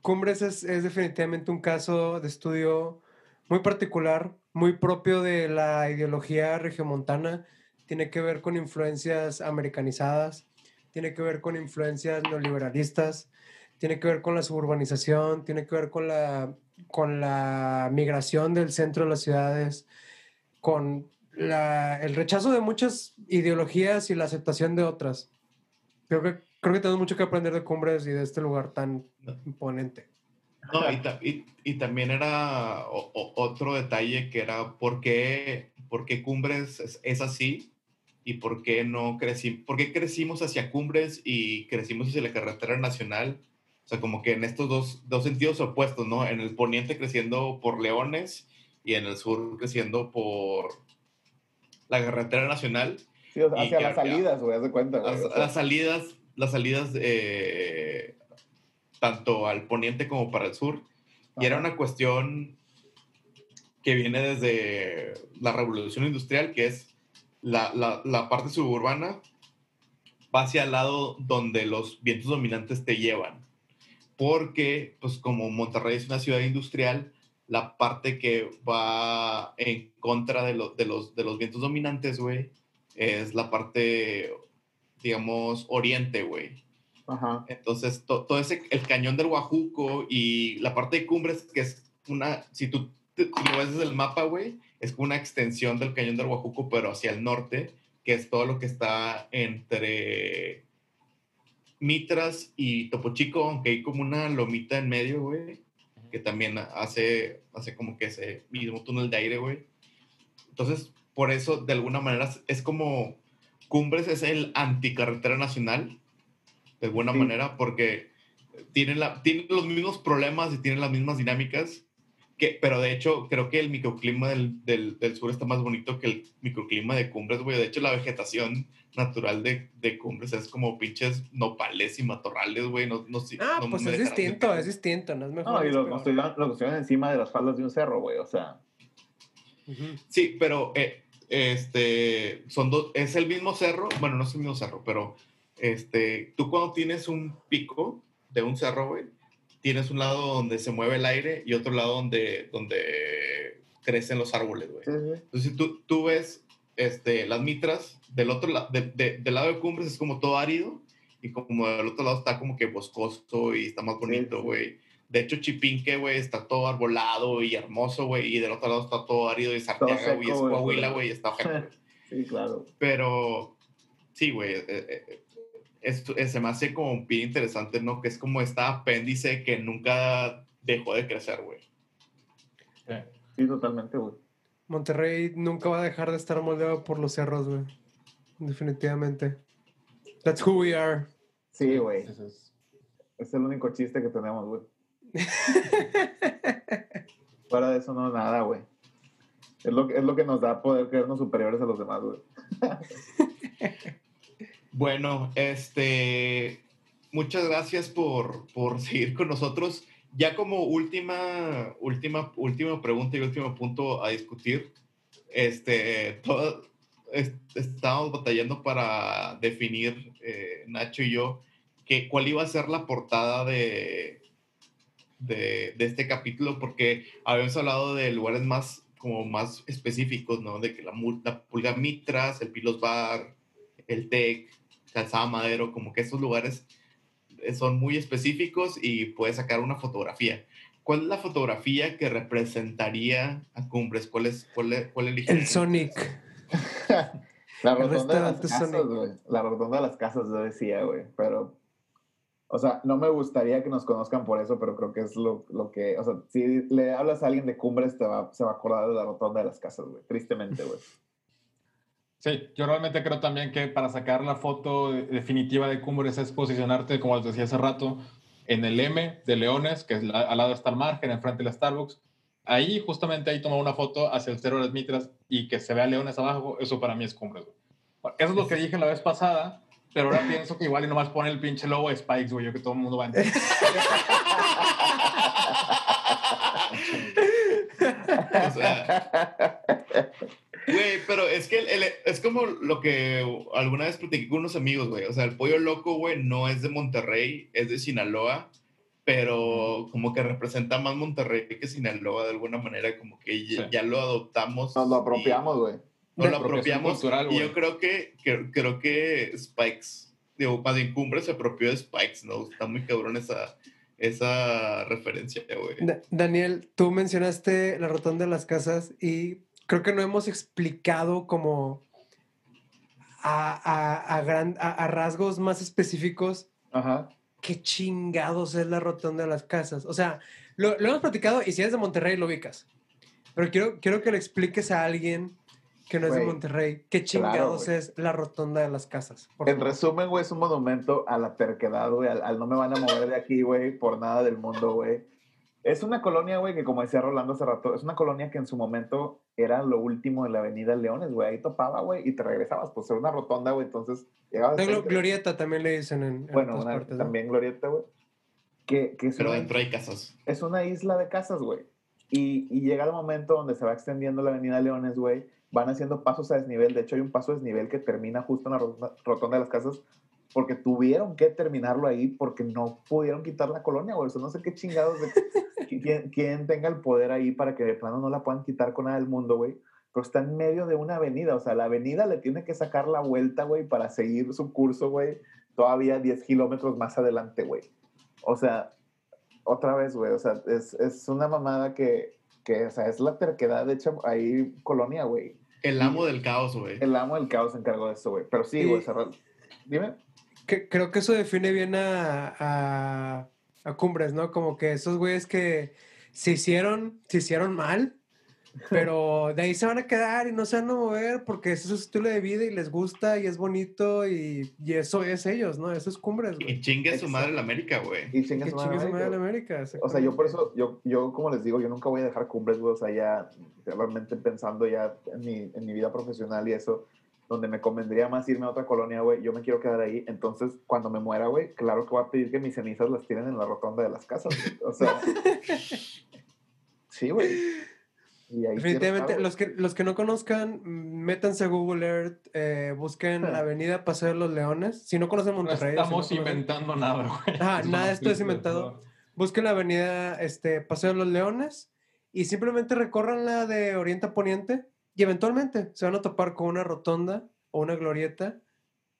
Cumbres es, es definitivamente un caso de estudio muy particular, muy propio de la ideología regiomontana. tiene que ver con influencias americanizadas, tiene que ver con influencias neoliberalistas, tiene que ver con la suburbanización, tiene que ver con la, con la migración del centro de las ciudades, con la, el rechazo de muchas ideologías y la aceptación de otras. Creo que, creo que tenemos mucho que aprender de Cumbres y de este lugar tan imponente. No, y, ta- y- y también era o- o- otro detalle que era por qué, por qué Cumbres es, es así y por qué no crecimos, por qué crecimos hacia Cumbres y crecimos hacia la carretera nacional. O sea, como que en estos dos, dos sentidos opuestos, ¿no? En el poniente creciendo por Leones y en el sur creciendo por la carretera nacional. Sí, o sea, Y hacia las salidas, güey, haz de cuenta, güey. Las, o sea, las salidas, las salidas eh, tanto al poniente como para el sur. Y era Ajá. una cuestión que viene desde la revolución industrial, que es la, la- la parte suburbana va hacia el lado donde los vientos dominantes te llevan. Porque, pues como Monterrey es una ciudad industrial, la parte que va en contra de, lo- de los, de los vientos dominantes, güey, es la parte, digamos, oriente, güey. Ajá. Entonces, to- todo ese, el cañón del Huajuco y la parte de Cumbres, que es una, si tú si lo ves desde el mapa, güey, es una extensión del cañón del Huajuco, pero hacia el norte, que es todo lo que está entre Mitras y Topo Chico, aunque hay como una lomita en medio, güey, que también hace, hace como que ese mismo túnel de aire, güey. Entonces, por eso, de alguna manera, es como Cumbres es el anticarretera nacional, de alguna Sí. manera, porque tienen, la, tienen los mismos problemas y tienen las mismas dinámicas, que, pero de hecho creo que el microclima del, del, del sur está más bonito que el microclima de Cumbres, güey. De hecho, la vegetación natural de, de Cumbres es como pinches nopales y matorrales, güey. No, no, Ah, no pues es distinto, es distinto, no es mejor. No, y lo construyeron, lo construyeron encima de las faldas de un cerro, güey. O sea. Sí, pero eh, este, son dos, es el mismo cerro, bueno, no es el mismo cerro, pero este, tú cuando tienes un pico de un cerro, güey, tienes un lado donde se mueve el aire y otro lado donde, donde crecen los árboles, güey. sí, sí. Entonces, si tú, tú ves este, las mitras, del otro lado, de- de- del lado de Cumbres es como todo árido y como del otro lado está como que boscoso y está más bonito, sí. güey. De hecho, Chipinque, güey, está todo arbolado y hermoso, güey, y del otro lado está todo árido y Sartiaga, seco, güey, es güey, Coahuila, güey, está ojete, güey. Sí, claro. Pero, sí, güey, eh, eh, esto- eh, se me hace como bien interesante, ¿no? Que es como esta apéndice que nunca dejó de crecer, güey. Sí. Sí, totalmente, güey. Monterrey nunca va a dejar de estar moldeado por los cerros, güey. Definitivamente. That's who we are. Sí, güey. Ese es- Es el único chiste que tenemos, güey. Fuera de eso, no, nada, güey. Es lo, que- es lo que nos da poder creernos superiores a los demás, güey. Bueno, este, muchas gracias por, por seguir con nosotros. Ya como última, última, última pregunta y último punto a discutir, este, todo- es- estábamos batallando para definir, eh, Nacho y yo, que, cuál iba a ser la portada de, de, de este capítulo, porque habíamos hablado de lugares más, como más específicos, ¿no? De que la, la Pulga Mitras, el Pilos Bar, el TEC, Calzada Madero, como que estos lugares eh, son muy específicos y puedes sacar una fotografía. ¿Cuál es la fotografía que representaría a Cumbres? ¿Cuál es, cuál, es- cuál eligen? El Sonic. La El rotonda de las casas, Sonic. güey. La rotonda de las casas, yo decía, güey. Pero, o sea, no me gustaría que nos conozcan por eso, pero creo que es lo, lo que, o sea, si le hablas a alguien de Cumbres, te va, se va a acordar de la rotonda de las casas, güey. Tristemente, güey. Sí, yo realmente creo también que para sacar la foto de- definitiva de Cumbres es posicionarte, como les decía hace rato, en el M de Leones, que es la- al lado está el margen, enfrente de la Starbucks. Ahí, justamente ahí tomar una foto hacia el Cerro de las Mitras y que se vea Leones abajo, eso para mí es Cumbres, güey. Eso es lo que dije la vez pasada, pero ahora pienso que igual y nomás pone el pinche logo de Spikes, güey, yo que todo el mundo va a entender. O sea, Güey, pero es que el- el- es como lo que alguna vez platiqué con unos amigos, güey. O sea, el pollo loco, güey, no es de Monterrey, es de Sinaloa, pero como que representa más Monterrey que Sinaloa de alguna manera, como que ya, Sí. ya lo adoptamos. Nos lo apropiamos, güey. Nos lo apropiamos. cultural, y yo creo que, que- creo que Spikes, digo, más bien Cumbre se apropió de Spikes, ¿no? Está muy cabrón esa, esa referencia, güey. Da- Daniel, tú mencionaste la rotonda de las casas y creo que no hemos explicado como a, a- a gran- a- rasgos más específicos Ajá. qué chingados es la rotonda de las casas. O sea, lo, lo hemos platicado y si eres de Monterrey lo ubicas. Pero quiero, quiero que le expliques a alguien que no es de Monterrey qué chingados güey. es la rotonda de las casas. por En favor. resumen, güey, es un monumento a la terquedad, güey, al, al no me van a mover de aquí, güey, por nada del mundo, güey. Es una colonia, güey, que como decía Rolando hace rato, es una colonia que en su momento era lo último de la avenida Leones, güey. Ahí topaba, güey, y te regresabas. Pues era una rotonda, güey, entonces llegabas... La glorieta también le dicen en, en Bueno, una- partes, ¿no? también glorieta, güey. Que, que es, Pero una, dentro hay casas. es una isla de casas, güey. Y, y llega el momento donde se va extendiendo la avenida Leones, güey. Van haciendo pasos a desnivel. De hecho, hay un paso a desnivel que termina justo en la rotonda de las casas porque tuvieron que terminarlo ahí porque no pudieron quitar la colonia, güey. O sea, no sé qué chingados de quién, quién tenga el poder ahí para que de plano no la puedan quitar con nada del mundo, güey. Pero está en medio de una avenida. O sea, la avenida le tiene que sacar la vuelta, güey, para seguir su curso, güey. Todavía 10 kilómetros más adelante, güey. O sea, otra vez, güey. O sea, es, es una mamada que, que, o sea, es la terquedad hecha ahí colonia, güey. El amo del caos, güey. El amo del caos se encargó de esto, güey. Pero sí, Y- güey. sea, Dime. Que- creo que eso define bien a, a, a Cumbres, ¿no? Como que esos güeyes que se hicieron, se hicieron mal, pero de ahí se van a quedar y no se van a mover porque ese es su estilo de vida y les gusta y es bonito y, y eso es ellos, ¿no? Eso es Cumbres, Y güey. chingue su madre la América, güey. Y su madre chingue su madre América, la. América. O sea, yo por eso, yo, yo como les digo, yo nunca voy a dejar cumbres, güey. O sea, ya realmente pensando ya en mi, en mi vida profesional y eso, donde me convendría más irme a otra colonia, güey, yo me quiero quedar ahí. Entonces, cuando me muera, güey, claro que voy a pedir que mis cenizas las tiren en la rotonda de las casas. güey. O sea, sí, güey. Definitivamente, los que, los que no conozcan, métanse a Google Earth, eh, busquen la avenida Paseo de los Leones. Si no conocen No Monterrey, si no estamos conocen- inventando nada, güey. Es nada, esto es inventado. busquen la avenida este, Paseo de los Leones y simplemente recorran la de Oriente a Poniente y eventualmente se van a topar con una rotonda o una glorieta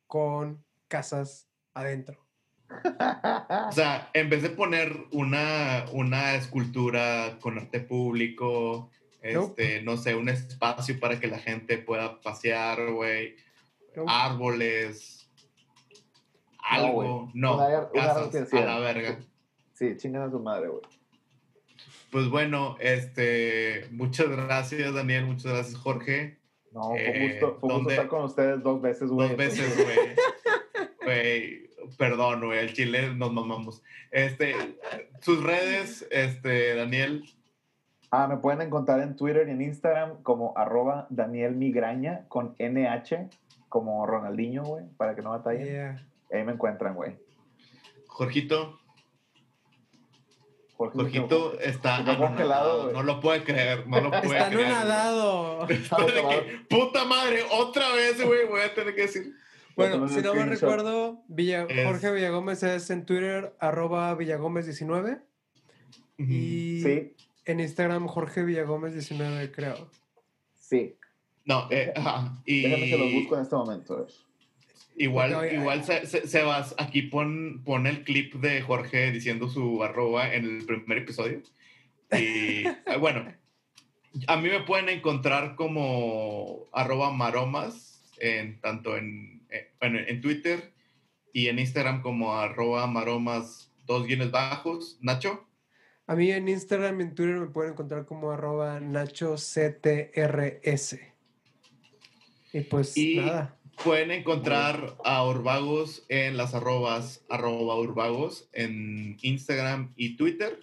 con casas adentro. O sea, en vez de poner una, una escultura con arte público, este, no sé, un espacio para que la gente pueda pasear, güey, ¿no? árboles, algo, no, una casas, a la verga. Sí, chingan a su madre, güey. Pues bueno, este, muchas gracias, Daniel, muchas gracias, Jorge. No, fue Eh, gusto, fue gusto estar con ustedes dos veces, güey. Dos veces, güey. Güey, perdón, güey, el chile nos mamamos. Este, sus redes, este, Daniel, Ah, me pueden encontrar en Twitter y en Instagram como arroba Daniel Migraña con NH, como Ronaldinho, güey, para que no batallen. Yeah. Ahí me encuentran, güey. Jorgito. Jorge, Jorgito está anonadado, no lo puede creer, no lo puede Está creer. anonadado. Puta madre, otra vez, güey, voy a tener que decir. Bueno, si no me recuerdo, Villa- Es- Jorge Villagómez es en Twitter, arroba Villagómez19 y Sí, en Instagram Jorge Villagómez19, creo. sí. No, eh, ajá, y Déjame que los busco en este momento. güey. Igual, igual se, se- Sebas, aquí pon, pon el clip de Jorge diciendo su arroba en el primer episodio. Y ah, bueno, a mí me pueden encontrar como arroba maromas, en, tanto en, eh, bueno, en Twitter y en Instagram como arroba maromas dos guiones bajos. Nacho. A mí en Instagram y en Twitter me pueden encontrar como arroba NachoCTRS. Y pues Y- nada. Pueden encontrar a Urbagos en las arrobas arroba Urbagos en Instagram y Twitter.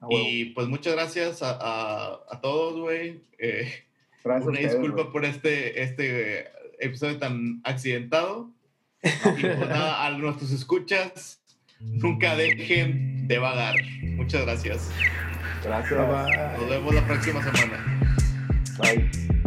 Ah, huevo. Y pues muchas gracias a, a- a todos, güey. Eh, una disculpa güey. por este, este episodio tan accidentado. Y pues nada, a nuestros escuchas, nunca dejen de vagar. Muchas gracias. Gracias. Nos vemos la próxima semana. Bye.